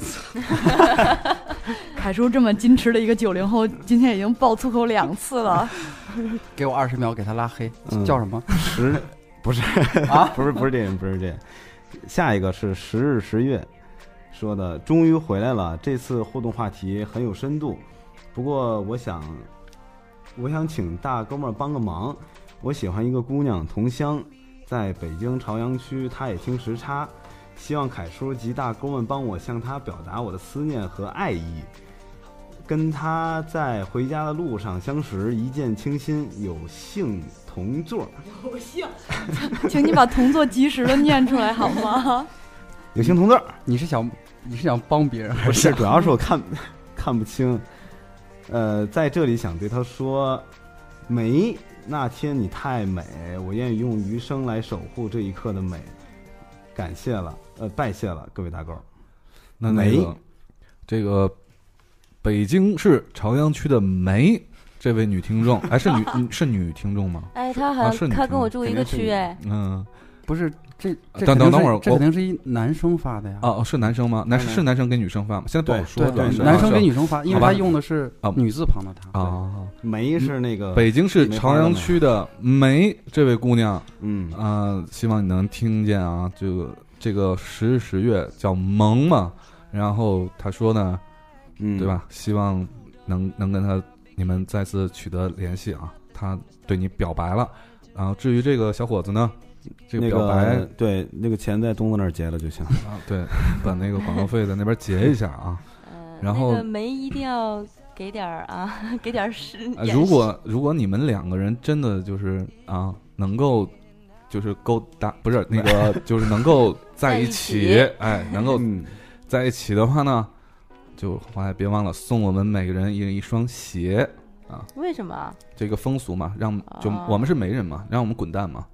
凯叔这么矜持的一个九零后，今天已经爆粗口两次了。给我二十秒，给他拉黑。嗯叫什么？十 不是啊不是不是这人，不是这人。下一个是十日十月说的，终于回来了。这次互动话题很有深度，不过我想，我想请大哥们儿帮个忙。我喜欢一个姑娘，同乡，在北京朝阳区，她也听时差，希望凯叔及大哥们帮我向她表达我的思念和爱意。跟她在回家的路上相识，一见倾心，有幸同座。有 幸请你把同座及时的念出来好吗？有幸同座，你是想你是想帮别人还不是是，主要是我看看不清。呃，在这里想对他说，梅，那天你太美，我愿意用余生来守护这一刻的美。感谢了，呃，拜谢了，各位大哥。那那个这个北京市朝阳区的梅这位女听众，哎，是女嗯是女听众吗？哎，她好像他跟我住一个区哎，嗯，不是这这等等等会儿我这肯定是一男生发的呀。哦哦，是男生吗？男是男生给女生发吗？现在不好说，对男生啊给女生发，因为他用的是啊女字旁的他。对啊。梅是那个北京市朝阳区的梅这位姑娘嗯啊、希望你能听见啊，这个这个十日十月叫萌嘛，然后她说呢，嗯，对？吧？希望能能跟他你们再次取得联系啊，他对你表白了。然后至于这个小伙子呢，这个那表白、个对，那个钱在东子那儿结了就行。啊，对，把那个广告费在那边结一下啊。嗯，然后那个梅一定要给点儿啊，给点儿时。呃如果如果你们两个人真的就是啊，能够就是勾搭，不是那个 就是能够在一起起，哎，能够嗯，在一起的话呢，就后来别忘了送我们每个人一人一双鞋啊。为什么啊？这个风俗嘛，让就哦我们是媒人嘛，让我们滚蛋嘛。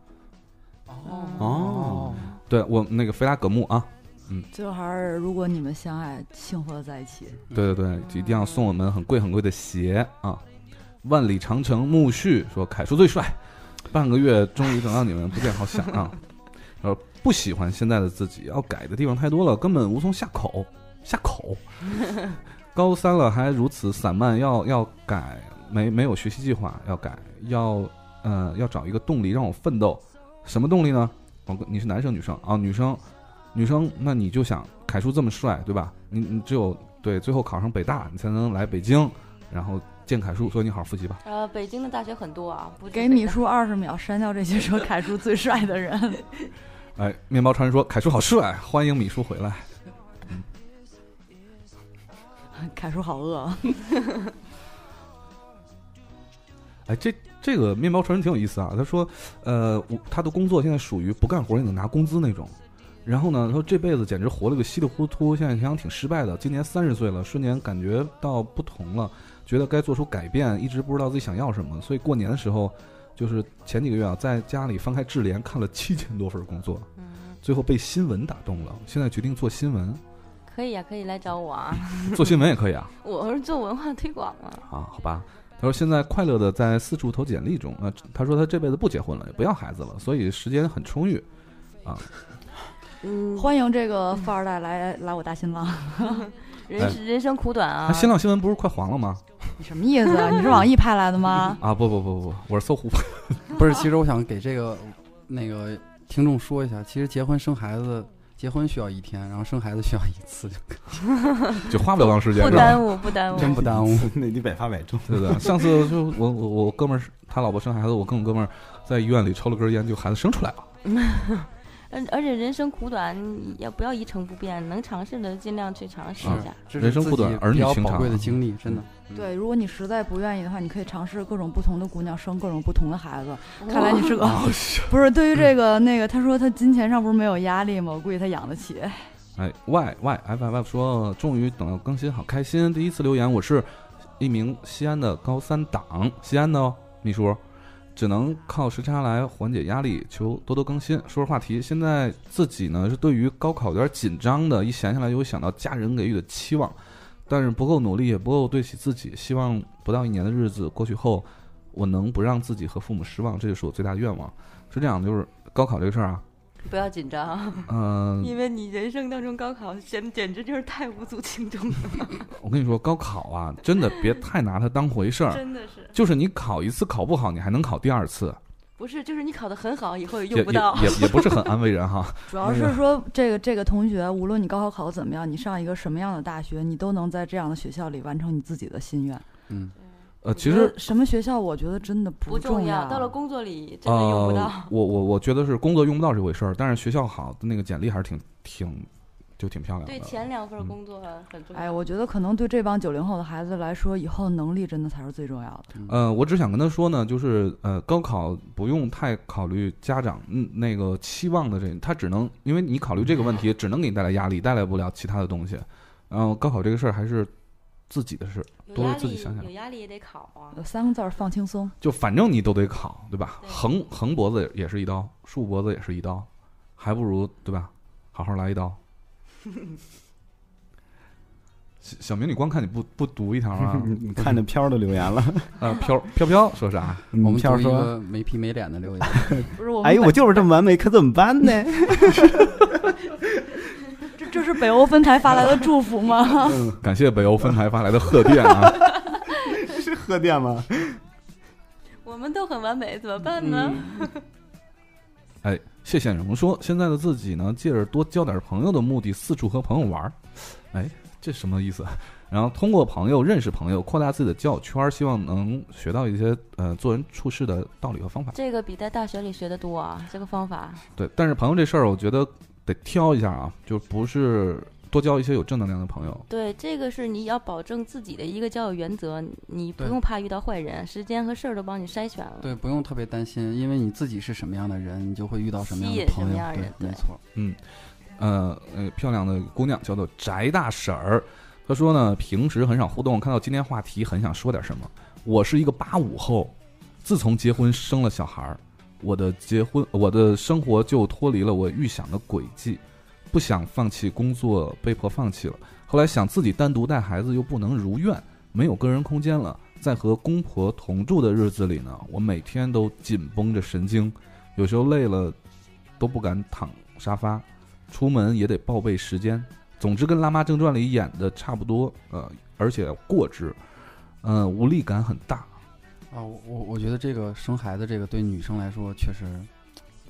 哦，对我那个菲拉格慕啊，嗯。最后还是如果你们相爱，幸福的在一起。对对对，一定要送我们很贵很贵的鞋啊！万里长城木絮说凯叔最帅，半个月终于等到你们，不见好想啊！呃，不喜欢现在的自己，要改的地方太多了，根本无从下口。下口。高三了还如此散漫，要要改，没没有学习计划，要改，要呃要找一个动力让我奋斗，什么动力呢？我你是男生女生啊？女生，女生，那你就想凯叔这么帅，对吧？你你只有对最后考上北大，你才能来北京，然后见凯叔，所以你好好复习吧。呃，北京的大学很多啊，不给米叔二十秒删掉这些说凯叔最帅的人。哎，面包超人说凯叔好帅，欢迎米叔回来。嗯 凯叔好饿，哎，这这个面包传人挺有意思啊。他说，呃，我他的工作现在属于不干活也能拿工资那种。然后呢，他说这辈子简直活了个稀里糊涂，现在想想挺失败的。今年三十岁了，瞬间感觉到不同了，觉得该做出改变，一直不知道自己想要什么。所以过年的时候，就是前几个月啊，在家里翻开智联看了七千多份工作，嗯，最后被新闻打动了，现在决定做新闻，可以呀、可以来找我啊，做新闻也可以啊。我是做文化推广啊。啊，好吧。他说现在快乐的在四处投简历中。啊，他说他这辈子不结婚了，也不要孩子了，所以时间很充裕啊。嗯，欢迎这个富二代来来我大新浪，人是人生苦短啊那。新浪新闻不是快黄了吗？你 什么意思啊？你是网易派来的吗？啊，不不不不不，我是搜狐。不是，其实我想给这个那个听众说一下，其实结婚生孩子，结婚需要一天，然后生孩子需要一次，就花不了多长时间，不？耽误，不耽误。真不耽误。那你百发百中。对对，上次就我我我哥们儿他老婆生孩子，我跟我哥们儿在医院里抽了根烟，就孩子生出来了。而而且人生苦短，你也不要一成不变，能尝试的尽量去尝试一下。这人生苦短儿女情长宝贵的经历，真的。对，如果你实在不愿意的话，你可以尝试各种不同的姑娘生各种不同的孩子。看来你是个哦不是对于这个那个，他说他金钱上不是没有压力吗？我估计他养得起。哎，Y Y F F F 说，终于等到更新，好开心！第一次留言，我是一名西安的高三党，西安的哦，秘书，只能靠时差来缓解压力，求多多更新。说说话题，现在自己呢是对于高考有点紧张的，一闲下来就会想到家人给予的期望，但是不够努力，也不够对得起自己。希望不到一年的日子过去后，我能不让自己和父母失望，这就是我最大的愿望。是这样，就是高考这个事儿啊，不要紧张，嗯、因为你人生当中高考简简直就是太无足轻重了，我跟你说，高考啊，真的别太拿它当回事儿。真的是就是你考一次考不好，你还能考第二次，不是？就是你考得很好，以后也也用不到。也也也不是很安慰人哈。主要是说，这个这个同学，无论你高考考得怎么样，你上一个什么样的大学，你都能在这样的学校里完成你自己的心愿。嗯，呃，其实什么学校，我觉得真的不重要，到了工作里真的用不到。呃，我我我觉得是工作用不到这回事儿，但是学校好的那个简历还是挺挺就挺漂亮的。对前两份嗯工作很重要。哎，我觉得可能对这帮九零后的孩子来说，以后能力真的才是最重要的。呃，我只想跟他说呢，就是呃，高考不用太考虑家长嗯那个期望的这，他只能因为你考虑这个问题，只能给你带来压力，带来不了其他的东西。然后高考这个事儿还是自己的事，多为自己想想有压力也得考啊。有三个字儿放轻松。就反正你都得考，对吧？对横横脖子也是一刀，竖脖子也是一刀，还不如对吧？好好来一刀。小小明，你光看你不不读一条啊？你 看着飘儿的留言了，呃，飘飘飘说啥？我们飘说没皮没脸的留言，不是我：“哎呦，我就是这么完美，可怎么办呢这这是北欧分台发来的祝福吗？感谢北欧分台发来的贺电啊！？”是贺电吗？我们都很完美，怎么办呢？哎，谢显荣说，现在的自己呢，借着多交点朋友的目的，四处和朋友玩儿。哎，这什么意思？然后通过朋友认识朋友，扩大自己的交友圈儿，希望能学到一些呃做人处事的道理和方法。这个比在大学里学的多啊，这个方法。对，但是朋友这事儿，我觉得得挑一下啊，就不是多交一些有正能量的朋友。对，这个是你要保证自己的一个交友原则，你不用怕遇到坏人，时间和事儿都帮你筛选了。对，不用特别担心，因为你自己是什么样的人，你就会遇到什么样的朋友什么样。的人对没错。呃呃，漂亮的姑娘叫做翟大婶儿，她说呢，平时很少互动，看到今天话题很想说点什么。我是一个八五后，自从结婚生了小孩儿，我的结婚我的生活就脱离了我预想的轨迹，不想放弃工作，被迫放弃了。后来想自己单独带孩子又不能如愿，没有个人空间了。在和公婆同住的日子里呢，我每天都紧绷着神经，有时候累了都不敢躺沙发。出门也得报备时间。总之，跟《辣妈正传》里演的差不多，呃，而且过之，嗯、无力感很大。啊，我我我觉得这个生孩子这个对女生来说确实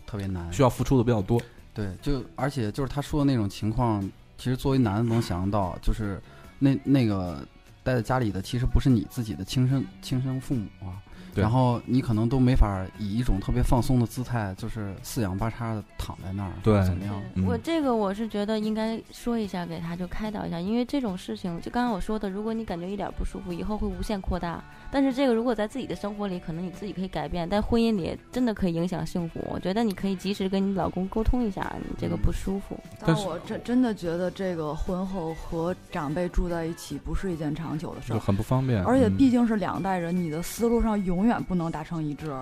特别难。需要付出的比较多。对，就而且就是他说的那种情况，其实作为男的能想象到，就是那那个待在家里的其实不是你自己的亲生亲生父母啊，然后你可能都没法以一种特别放松的姿态，就是四仰八叉的躺在那儿，对怎么样？嗯我这个我是觉得应该说一下给他，就开导一下，因为这种事情，就刚刚我说的，如果你感觉一点不舒服，以后会无限扩大。但是这个如果在自己的生活里，可能你自己可以改变，但婚姻里真的可以影响幸福。我觉得你可以及时跟你老公沟通一下，你这个不舒服。但我真真的觉得这个婚后和长辈住在一起不是一件长久的事就儿，很不方便，而且嗯毕竟是两代人，你的思路上永远不能达成一致。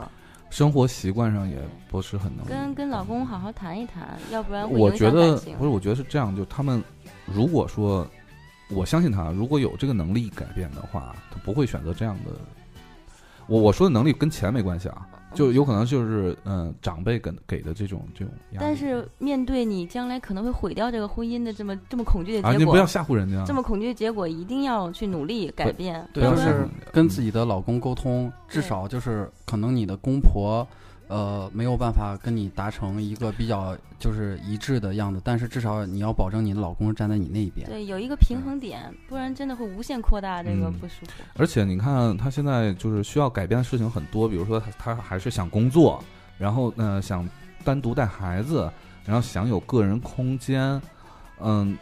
生活习惯上也不是很能。跟跟老公好好谈一谈，要不然我觉得。不是，我觉得是这样，就他们如果说，我相信他，如果有这个能力改变的话，他不会选择这样的。我我说的能力跟钱没关系啊，就有可能就是嗯、呃长辈给给的这种这种压力。但是面对你将来可能会毁掉这个婚姻的这么这么恐惧的啊，结果，你不要吓唬人家。这么恐惧的结果，一定要去努力改变。对，就要是跟自己的老公沟通，至少就是可能你的公婆，呃，没有办法跟你达成一个比较就是一致的样子，但是至少你要保证你的老公站在你那一边。对有一个平衡点，不然真的会无限扩大这个嗯不舒服。而且你看，他现在就是需要改变的事情很多，比如说他他还是想工作，然后呢、呃想单独带孩子，然后想有个人空间，嗯，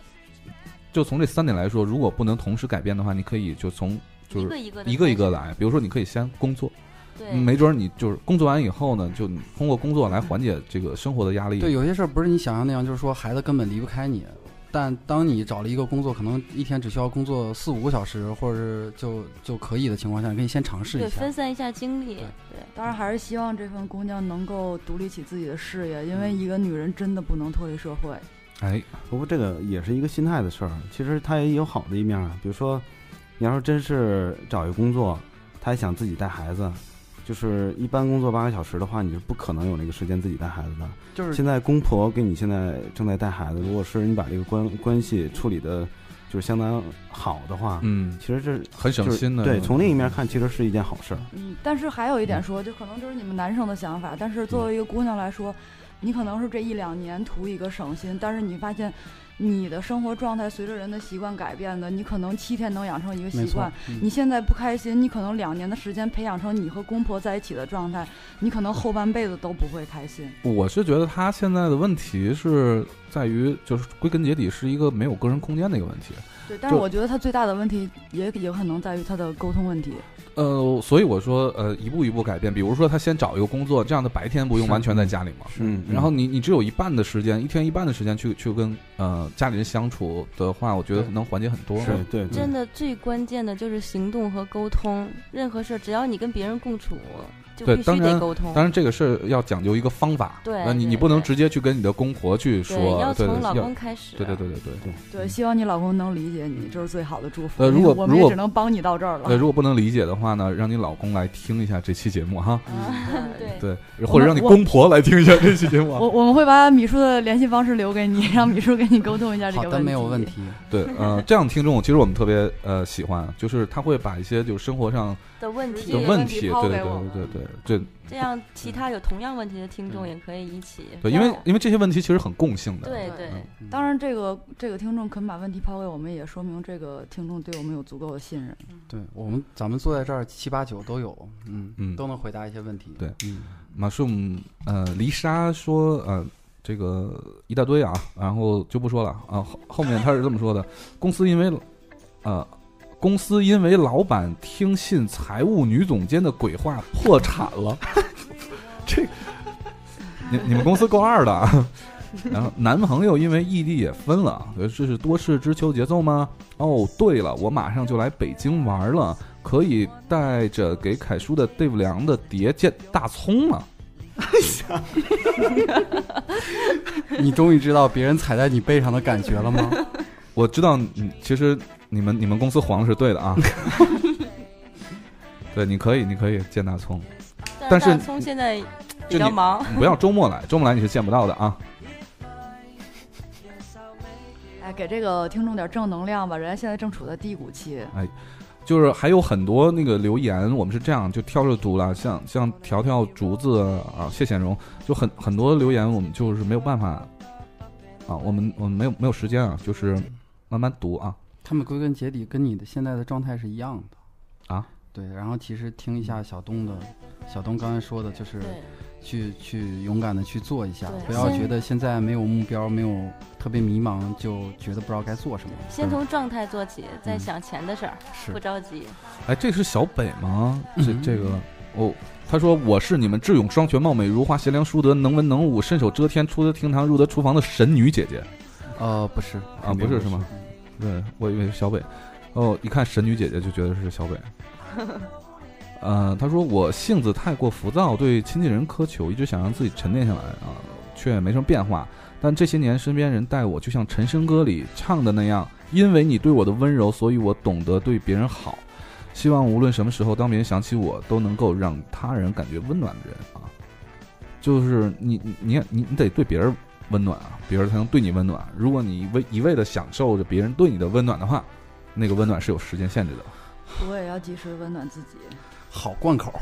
就从这三点来说，如果不能同时改变的话，你可以就从就是一个一个一个一个来，比如说你可以先工作，没准儿你就是工作完以后呢，就通过工作来缓解这个生活的压力。对，有些事儿不是你想象那样，就是说孩子根本离不开你。但当你找了一个工作，可能一天只需要工作四五个小时，或者是就就可以的情况下，你可以先尝试一下。分散一下精力，对当然，还是希望这份姑娘能够独立起自己的事业，因嗯为一个女人真的不能脱离社会。哎，不过这个也是一个心态的事儿，其实他也有好的一面啊。比如说，你要是真是找一个工作，他也想自己带孩子，就是一般工作八个小时的话，你是不可能有那个时间自己带孩子的。就是现在公婆跟你现在正在带孩子，如果是你把这个关关系处理的，就是相当好的话，嗯，其实这很省心的。对，从另一面看，其实是一件好事儿。嗯，但是还有一点说，就可能就是你们男生的想法，但是作为一个姑娘来说，你可能是这一两年图一个省心，但是你发现你的生活状态随着人的习惯改变的，你可能七天能养成一个习惯。，嗯你现在不开心，你可能两年的时间培养成你和公婆在一起的状态，你可能后半辈子都不会开心。我是觉得他现在的问题是在于，就是归根结底是一个没有个人空间的一个问题。对，但是我觉得他最大的问题也也可能在于他的沟通问题。呃，所以我说，呃，一步一步改变。比如说，他先找一个工作，这样的白天不用完全在家里嘛。嗯，然后你你只有一半的时间，一天一半的时间去去跟呃家里人相处的话，我觉得能缓解很多。是对，对真的最关键的就是行动和沟通。任何事儿，只要你跟别人共处，就必须得对当然沟通。当然，这个事儿要讲究一个方法。对那你你不能直接去跟你的公婆去，说，要对对要从老公开始。对对对对对对。对，希望你老公能理解你，这是最好的祝福。呃如果我们如果也只能帮你到这儿了。对，如果不能理解的话呢，让你老公来听一下这期节目哈。嗯对对，或者让你公婆来听一下这期节目啊。我我们会把米叔的联系方式留给你，让米叔跟你沟通一下这好的，个问题。没有问。题。对，呃，这样听众其实我们特别呃喜欢，就是他会把一些就是生活上的问题的问题，抛对对对给我们对对对对这样其他有同样问题的听众也可以一起。对，因为因为这些问题其实很共性的。对对嗯当然，这个这个听众肯把问题抛给我们，也说明这个听众对我们有足够的信任。对我们，咱们坐在这儿七八九都有，嗯嗯都能回答一些问题。对嗯，马顺，呃，黎莎说，呃，这个一大堆啊，然后就不说了啊。后后面他是这么说的：公司因为，呃，公司因为老板听信财务女总监的鬼话破产了。这，你你们公司够二的啊。然后男朋友因为异地也分了，呃这是多事之秋节奏吗？哦，对了，我马上就来北京玩了，可以带着给凯叔的 Dave 良的碟见大葱吗？你终于知道别人踩在你背上的感觉了吗？我知道，嗯，其实你们你们公司黄是对的啊。对，你可以，你可以见大葱，但是大葱现在比较忙，你不要周末来，周末来你是见不到的啊。哎，给这个听众点正能量吧，人家现在正处在低谷期。哎就是还有很多那个留言，我们是这样就挑着读了，像像条条、竹子啊、谢显荣，就很很多留言我们就是没有办法啊，我们我们没有没有时间啊，就是慢慢读啊。他们归根结底跟你的现在的状态是一样的啊，对，然后其实听一下小东的，小东刚才说的就是对，去去勇敢的去做一下，不要觉得现在没有目标，没有特别迷茫，就觉得不知道该做什么。先从状态做起，再嗯想钱的事儿，是不着急。哎，这是小北吗？这嗯这个哦，他说我是你们智勇双全、貌美如花、贤良淑德、能文能武、伸手遮天、出得厅堂、入得厨房的神女姐姐呃，不是啊，不是是吗？？对，我以为是小北。哦，一看神女姐姐就觉得是小北。呃，他说我性子太过浮躁，对亲近人苛求，一直想让自己沉淀下来啊，却没什么变化。但这些年，身边人待我就像《陈升歌》里唱的那样，因为你对我的温柔，所以我懂得对别人好。希望无论什么时候，当别人想起我，都能够让他人感觉温暖的人啊。就是你你你你你得对别人温暖啊，别人才能对你温暖。如果你一味一味的享受着别人对你的温暖的话，那个温暖是有时间限制的我也要及时温暖自己。好贯口，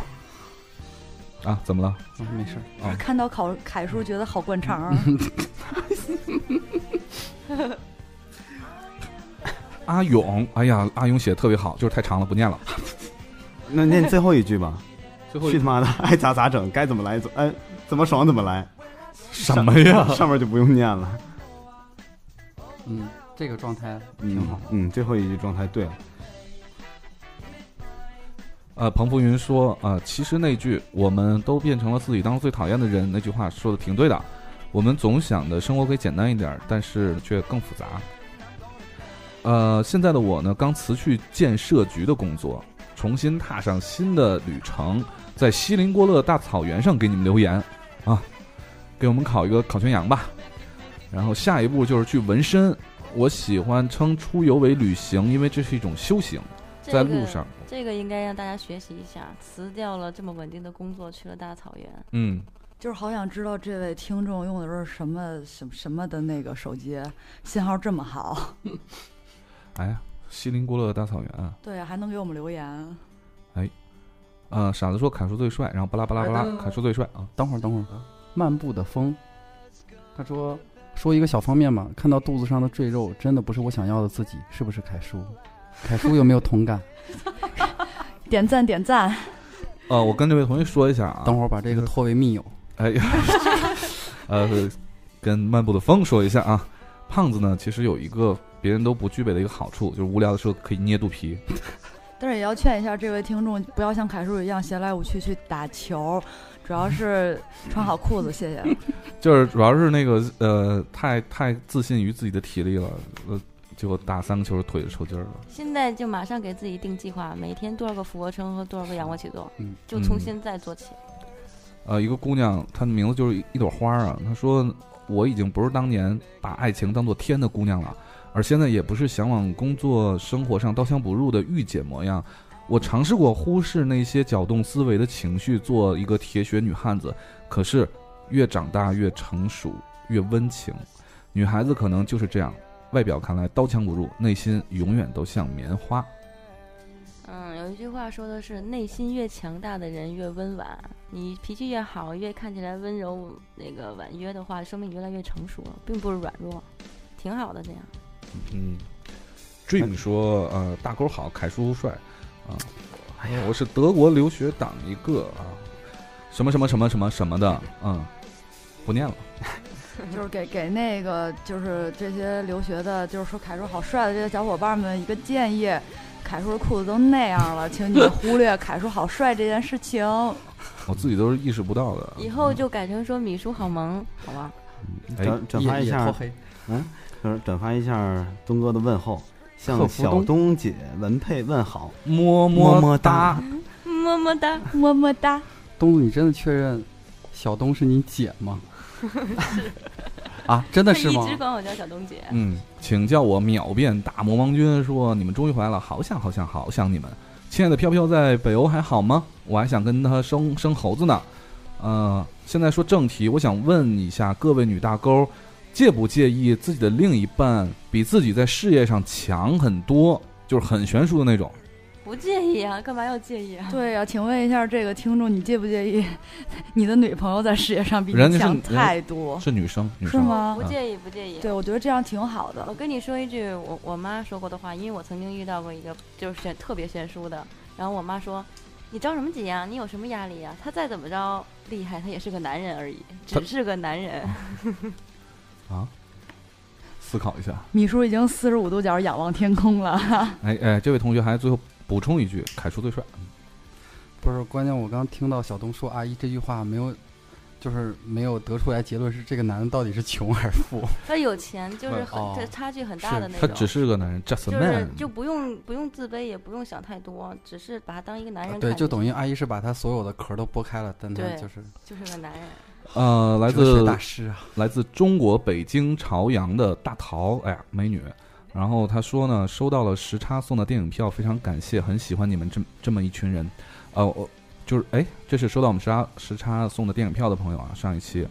啊。怎么了？嗯，没事。啊看到考凯叔觉得好灌肠啊，阿勇，哎呀，阿勇写的特别好，就是太长了，不念了。那念最后一句吧。最后去他妈的，爱咋咋整，该怎么来怎哎怎么爽怎么来。什么呀？上面就不用念了。嗯，这个状态嗯挺好。嗯，最后一句状态对了。呃，彭福云说，呃，其实那句“我们都变成了自己当中最讨厌的人”那句话说的挺对的。我们总想的生活可以简单一点，但是却更复杂。呃，现在的我呢，刚辞去建设局的工作，重新踏上新的旅程，在锡林郭勒大草原上给你们留言啊，给我们烤一个烤全羊吧。然后下一步就是去纹身。我喜欢称出游为旅行，因为这是一种修行，在路上。这个应该让大家学习一下，辞掉了这么稳定的工作，去了大草原。嗯，就是好想知道这位听众用的是什么什么什么的那个手机，信号这么好。哎呀，锡林郭勒大草原啊。对呀，还能给我们留言。哎呃，傻子说凯叔最帅，然后巴拉巴拉巴拉，凯叔最帅啊。等会儿，等会儿，漫步的风，他说说一个小方面嘛，看到肚子上的赘肉，真的不是我想要的自己，是不是凯叔？凯叔有没有同感？点赞点赞，呃，我跟这位同学说一下啊，等会儿把这个拖为密友。哎呀，呃，跟漫步的风说一下啊，胖子呢其实有一个别人都不具备的一个好处，就是无聊的时候可以捏肚皮。但是也要劝一下这位听众，不要像凯叔一样闲来无趣去打球，主要是穿好裤子，谢谢。就是主要是那个呃，太太自信于自己的体力了，呃，结果打三个球腿就抽筋儿了。现在就马上给自己定计划，每天多少个俯卧撑和多少个仰卧起坐，嗯就从现在做起。呃，一个姑娘，她的名字就是一一朵花啊。她说：“我已经不是当年把爱情当做天的姑娘了，而现在也不是想往工作生活上刀枪不入的御姐模样。我尝试过忽视那些搅动思维的情绪，做一个铁血女汉子。可是越长大越成熟，越温情。女孩子可能就是这样，外表看来刀枪不入，内心永远都像棉花。嗯，有一句话说的是，内心越强大的人越温婉。你脾气越好，越看起来温柔那个婉约的话，说明你越来越成熟了，并不是软弱，挺好的这样。嗯，Dream 说，呃，大勾好，凯叔帅啊。哎呀，我是德国留学党一个啊，什么什么什么什么什么的，嗯，不念了。就是给给那个就是这些留学的，就是说凯叔好帅的这些小伙伴们一个建议。凯叔的裤子都那样了，请你们忽略凯叔好帅这件事情。我自己都是意识不到的。以后就改成说米叔好萌，好吧？哎转转发一下也也脱，黑，就是转发一下东哥的问候，贺向小东姐文佩问好，么么么哒哒。么么哒。么么哒。东子，你真的确认小东是你姐吗？啊，真的是吗一？直管我叫小东姐。嗯，请叫我秒变大魔王君。说你们终于回来了，好想好想好想你们。亲爱的飘飘在北欧还好吗？我还想跟他生生猴子呢。呃，现在说正题，我想问一下各位女大勾，介不介意自己的另一半比自己在事业上强很多，就是很悬殊的那种？不介意啊，干嘛要介意啊？对呀、请问一下这个听众，你介不介意你的女朋友在事业上比人家是你强太多？是女生，女生是吗不？介意，不介意。对，我觉得这样挺好的我。跟你说一句我我妈说过的话，因为我曾经遇到过一个就是悬特别悬殊的，然后我妈说：“你着什么急呀？你有什么压力呀？他再怎么着厉害，他也是个男人而已，只是个男人。啊，思考一下。米叔已经四十五度角仰望天空了。哎哎，这位同学还最后补充一句：凯叔最帅。不是，关键我刚听到小东说“阿姨”这句话，没有，就是没有得出来结论是这个男的到底是穷还是富。他有钱就是很，哦这差距很大的那种。他只是个男人，just 就是 man。就不用不用自卑，也不用想太多，只是把他当一个男人看对，就等于于阿姨是把他所有的壳都剥开了，但他对就是就是个男人。呃，来自大师啊。来自中国北京朝阳的大桃，哎呀，美女。然后她说呢，收到了时差送的电影票，非常感谢，很喜欢你们这这么一群人。呃，我就是哎，这是收到我们时差时差送的电影票的朋友啊，上一期，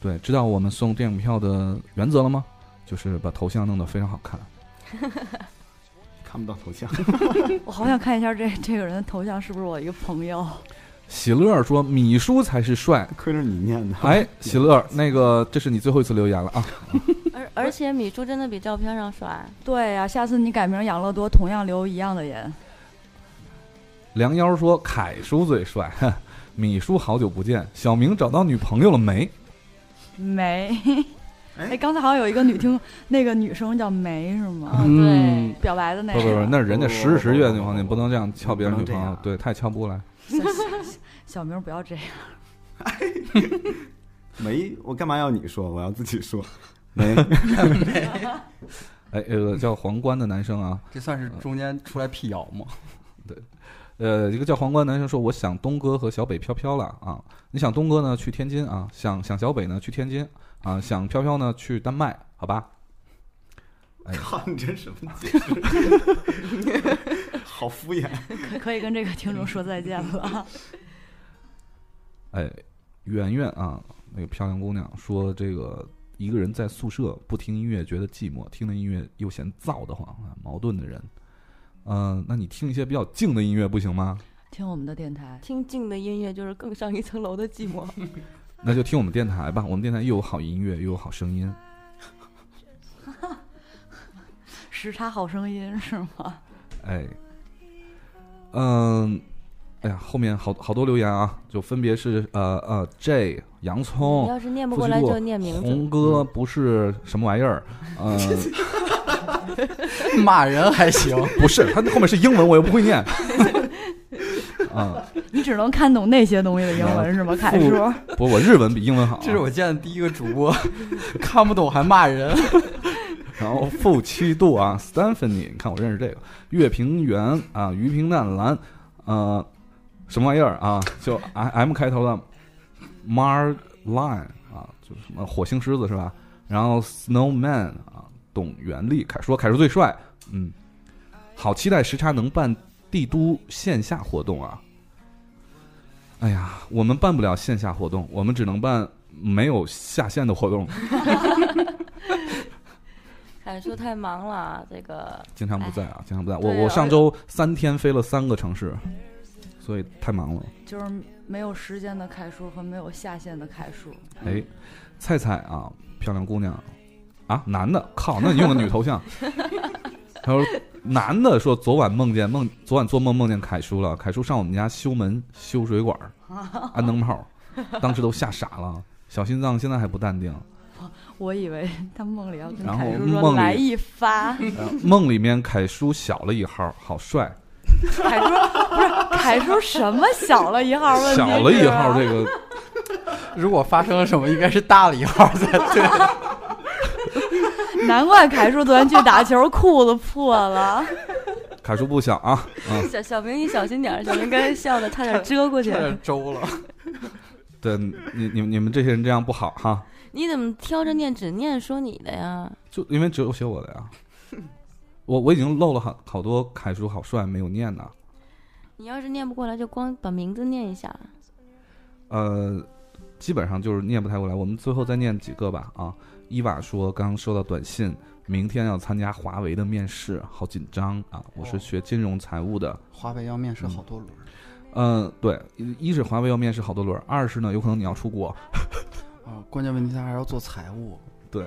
对，知道我们送电影票的原则了吗？就是把头像弄得非常好看。看不到头像。我好想看一下这这个人的头像是不是我一个朋友。喜乐说米叔才是帅，亏着你念的。哎，喜乐，那个这是你最后一次留言了啊。而而且米叔真的比照片上帅，对呀、下次你改名养乐多，同样留一样的言。梁妖说凯叔最帅，米叔好久不见，小明找到女朋友了没？没。哎哎，刚才好像有一个女听，那个女生叫梅是吗？嗯，对，表白的那个。不不不，那是人家不十十月女朋友，你不能这样撬别人女朋友对，太撬不过来。小明不要这样。没，我干嘛要你说？我要自己说。没，哎，有个叫皇冠的男生啊，这算是中间出来辟谣吗？对呃，一个叫皇冠男生说，我想东哥和小北飘飘了啊。你想东哥呢去天津啊，想想小北呢去天津啊，想飘飘呢去丹麦，好吧？哎，靠，你这什么解释？好敷衍。可 可以跟这个听众说再见了。哎，圆圆啊，那个漂亮姑娘说，这个一个人在宿舍不听音乐觉得寂寞，听了音乐又嫌燥得慌，啊矛盾的人。嗯、那你听一些比较静的音乐不行吗？听我们的电台，听静的音乐就是更上一层楼的寂寞。那就听我们电台吧，我们电台又有好音乐，又有好声音。时差好声音是吗？哎，嗯，哎呀，后面好好多留言啊，就分别是呃呃 J 洋你葱。要是念不过来就念名字。红哥不是什么玩意儿，嗯、骂人还行，不是，他后面是英文，我又不会念。啊、你只能看懂那些东西的英文是吗？凯叔，不，我日文比英文好啊、这是我见的第一个主播，看不懂还骂人。然后负七度啊，Stephanie，你看我认识这个月平原啊，鱼平淡蓝，呃，什么玩意儿啊？就 M M 开头的 Marline 啊，就是什么火星狮子是吧？然后 Snowman 啊，董元丽，凯说凯叔最帅，嗯，好期待时差能办帝都线下活动啊！哎呀，我们办不了线下活动，我们只能办没有下线的活动。凯叔太忙了，这个 经常不在啊，经常不在。我我上周三天飞了三个城市，所以太忙了。就是没有时间的凯叔和没有下线的凯叔。哎，菜菜啊，漂亮姑娘啊，男的，靠，那你用个女头像。他说男的说昨晚梦见梦，昨晚做梦梦见凯叔了，凯叔上我们家修门修水管儿安灯泡，当时都吓傻了，小心脏现在还不淡定。我以为他梦里要跟凯叔梦里说来一发，呃梦里面凯叔小了一号，好帅，凯叔不是凯叔什么小了一号问题？小了一号，这个 如果发生了什么，应该是大了一号才对。难怪凯叔昨天去打球裤子破了。凯叔不小啊，嗯。小小明你小心点儿，小明刚才笑的差点遮过去差。点周了。对你你你们这些人这样不好哈，你怎么挑着念只念说你的呀？就因为只有写我的呀。我我已经漏了好好多楷书好帅没有念呢。你要是念不过来，就光把名字念一下。呃，基本上就是念不太过来。我们最后再念几个吧啊。伊娃说刚收到短信，明天要参加华为的面试，好紧张啊！我是学金融财务的。华为要面试好多轮儿嗯、对，一一是华为要面试好多轮，二是呢有可能你要出国。啊，关键问题他还要做财务，对，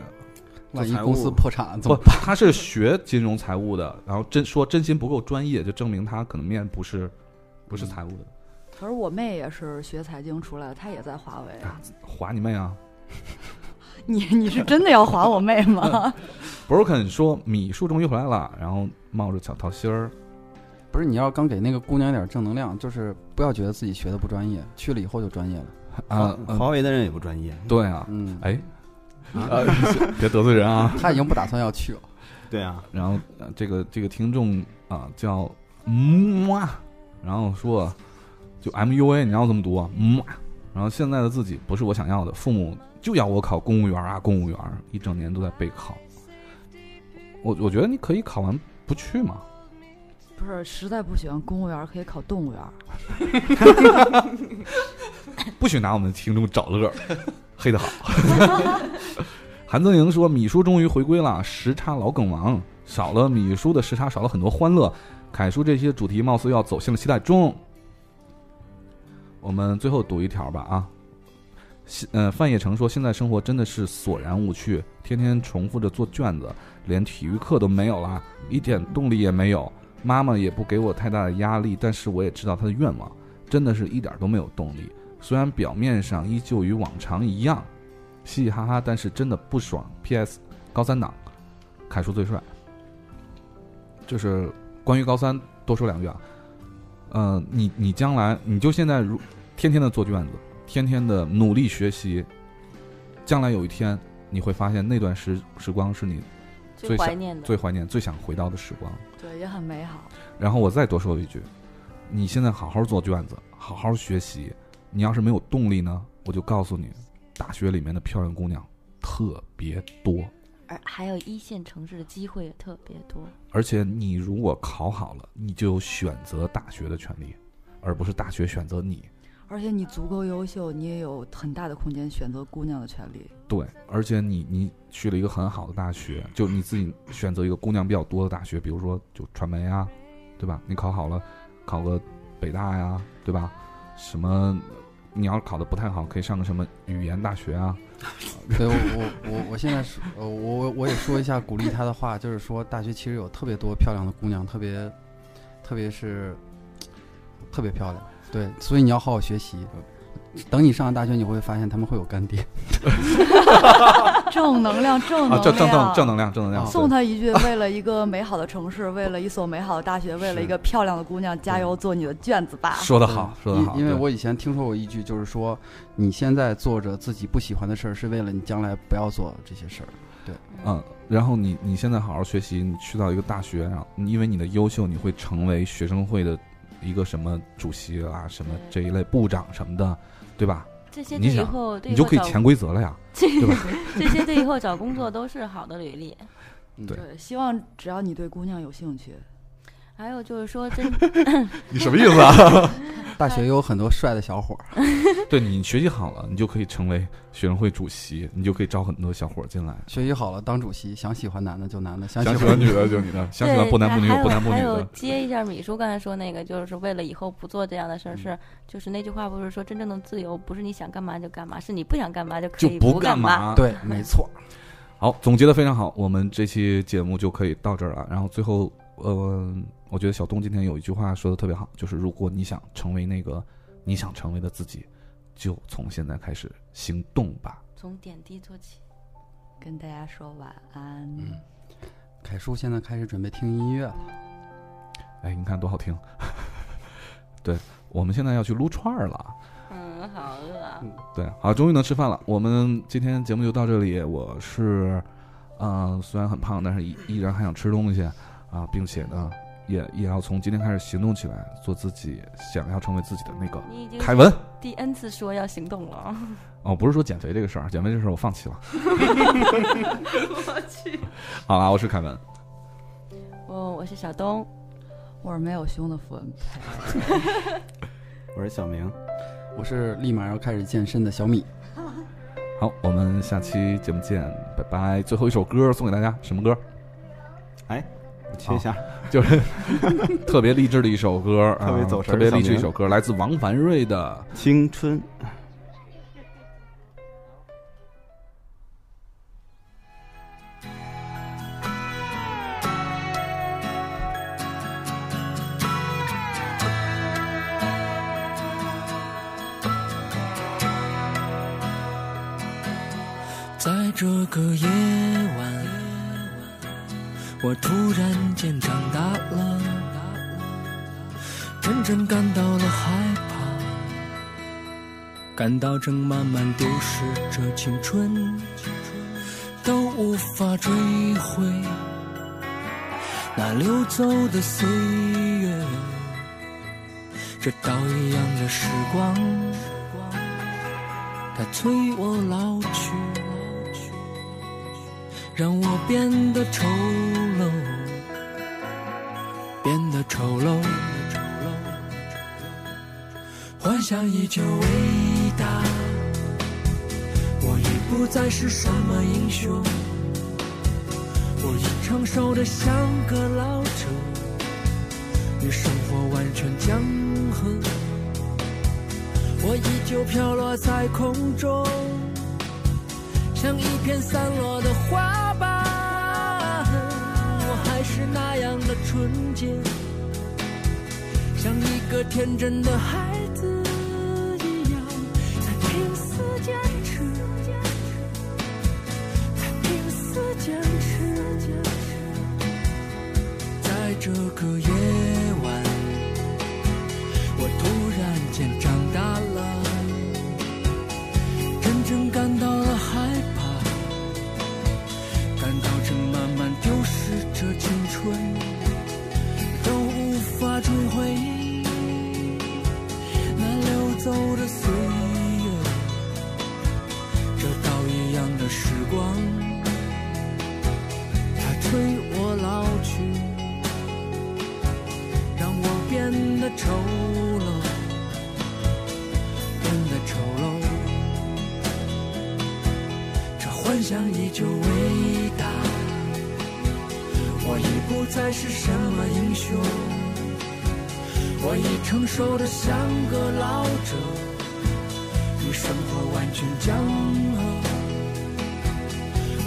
万一公司破产了怎么办？，他是学金融财务的，然后真说真心不够专业，就证明他可能面不是不是财务的。可是我妹也是学财经出来的，她也在华为啊。划你妹啊你你是真的要划我妹吗？！Broken 说米数终于回来了，然后冒着小桃心儿。不是你要刚给那个姑娘一点正能量，就是不要觉得自己学的不专业，去了以后就专业了。啊、嗯华为的人也不专业。对啊，嗯，哎，呃，别得罪人啊。他已经不打算要去了。对啊，然后、呃、这个这个听众啊、叫嗯啊，然后说就 M U A 你要怎么读啊？嗯啊，然后现在的自己不是我想要的，父母就要我考公务员啊，公务员一整年都在备考。我我觉得你可以考完不去嘛。不是，实在不喜欢公务员，可以考动物园。不许拿我们的听众找乐，黑的好。韩增莹说：“米叔终于回归了，时差老梗王，少了米叔的时差，少了很多欢乐。凯叔这些主题貌似要走向了期待中。”我们最后读一条吧啊。现呃，范叶成说：“现在生活真的是索然无趣，天天重复着做卷子，连体育课都没有了，一点动力也没有。妈妈也不给我太大的压力，但是我也知道她的愿望，真的是一点都没有动力。虽然表面上依旧与往常一样，嘻嘻哈哈，但是真的不爽。P.S. 高三党，凯叔最帅。就是关于高三，多说两句啊。呃，你你将来你就现在如天天的做卷子，天天的努力学习，将来有一天你会发现那段时时光是你最怀念的，最怀念、最想回到的时光。对，也很美好。然后我再多说一句，你现在好好做卷子，好好学习。你要是没有动力呢，我就告诉你，大学里面的漂亮姑娘特别多，而还有一线城市的机会也特别多。而且你如果考好了，你就有选择大学的权利，而不是大学选择你。而且你足够优秀，你也有很大的空间选择姑娘的权利。对，而且你你去了一个很好的大学，就你自己选择一个姑娘比较多的大学，比如说就传媒啊，对吧？你考好了，考个北大呀，对吧？什么？你要是考的不太好，可以上个什么语言大学啊？对我我我我现在是呃我我我也说一下鼓励他的话，就是说大学其实有特别多漂亮的姑娘，特别特别是特别漂亮，对，所以你要好好学习。等你上了大学，你会发现他们会有干爹。正能量，正啊，能量，正正正正能量，正能量。送他一句：为了一个美好的城市，为了一所美好的大学，为了一个漂亮的姑娘，加油，做你的卷子吧。说得好，说得好。因因为我以前听说过一句，就是说你现在做着自己不喜欢的事儿，是为了你将来不要做这些事儿。对，嗯，然后你你现在好好学习，你去到一个大学，然后因为你的优秀，你会成为学生会的一个什么主席啊，什么这一类部长什么的，对吧？这些对以后对你就可以潜规则了呀。这对吧这些对以后找工作都是好的履历。对对，希望只要你对姑娘有兴趣，还有就是说真 你什么意思啊？大学有很多帅的小伙儿，对你学习好了，你就可以成为学生会主席，你就可以招很多小伙儿进来。学习好了当主席，想喜欢男的就男的，想想喜欢女的就女的，想喜欢不男不女有不男不女还有的。接一下米叔刚才说那个，就是为了以后不做这样的事儿，嗯是就是那句话不是说真正的自由不是你想干嘛就干嘛，是你不想干嘛就可就以不干干嘛。嘛。对，没错。好，总结的非常好，我们这期节目就可以到这儿了。然后最后，呃，我觉得小东今天有一句话说的特别好，就是如果你想成为那个你想成为的自己，就从现在开始行动吧。从点滴做起。跟大家说晚安。嗯，凯叔现在开始准备听音乐了。哎，你看多好听！对，我们现在要去撸串儿了。嗯，好饿啊。对，好，终于能吃饭了。我们今天节目就到这里。我是，呃，虽然很胖，但是依依然还想吃东西啊，并且呢，也也要从今天开始行动起来，做自己想要成为自己的那个凯文。第 N 次说要行动了。哦，不是说减肥这个事儿，减肥这事儿我放弃了。我去。好了，我是凯文，我我是小东。我是没有胸的傅文佩。我是小明，我是立马要开始健身的小米。好，我们下期节目见，拜拜。最后一首歌送给大家，什么歌？哎，我切下，就是特别励志的一首歌，特别走神，特别励志一首歌，来自王凡瑞的《青春》。在这个夜晚。我突然间长大了，真正感到了害怕，感到正慢慢丢失着青春，都无法追回那流走的岁月，这刀一样的时光。它催我老去，让我变得丑，变得丑陋。幻想依旧伟大，我已不再是什么英雄，我已成熟的像个老者，与生活完全僵合。我依旧飘落在空中，像一片散落的花瓣。是那样的纯洁，像一个天真的孩子一样，在拼死坚持，在拼死坚持，在这个夜晚。我突然间长大了，真正感到这青春，都无法追回那流走的岁月，这刀一样的时光，它催我老去。让我变得丑陋，变得丑陋。这幻想依旧伟大，不再是什么英雄，我已成熟的像个老者，与生活完全僵合。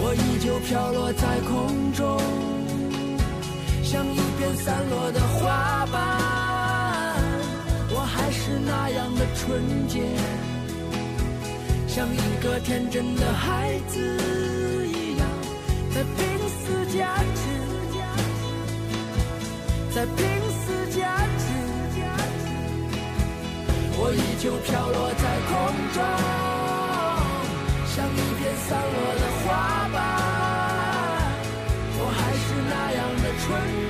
我依旧飘落在空中。像一片散落的花瓣，我还是那样的纯洁，像一个天真的孩子一样，在拼死坚持，在拼死坚持，我依旧飘落在空中，像一片散落的花瓣，我还是那样的纯。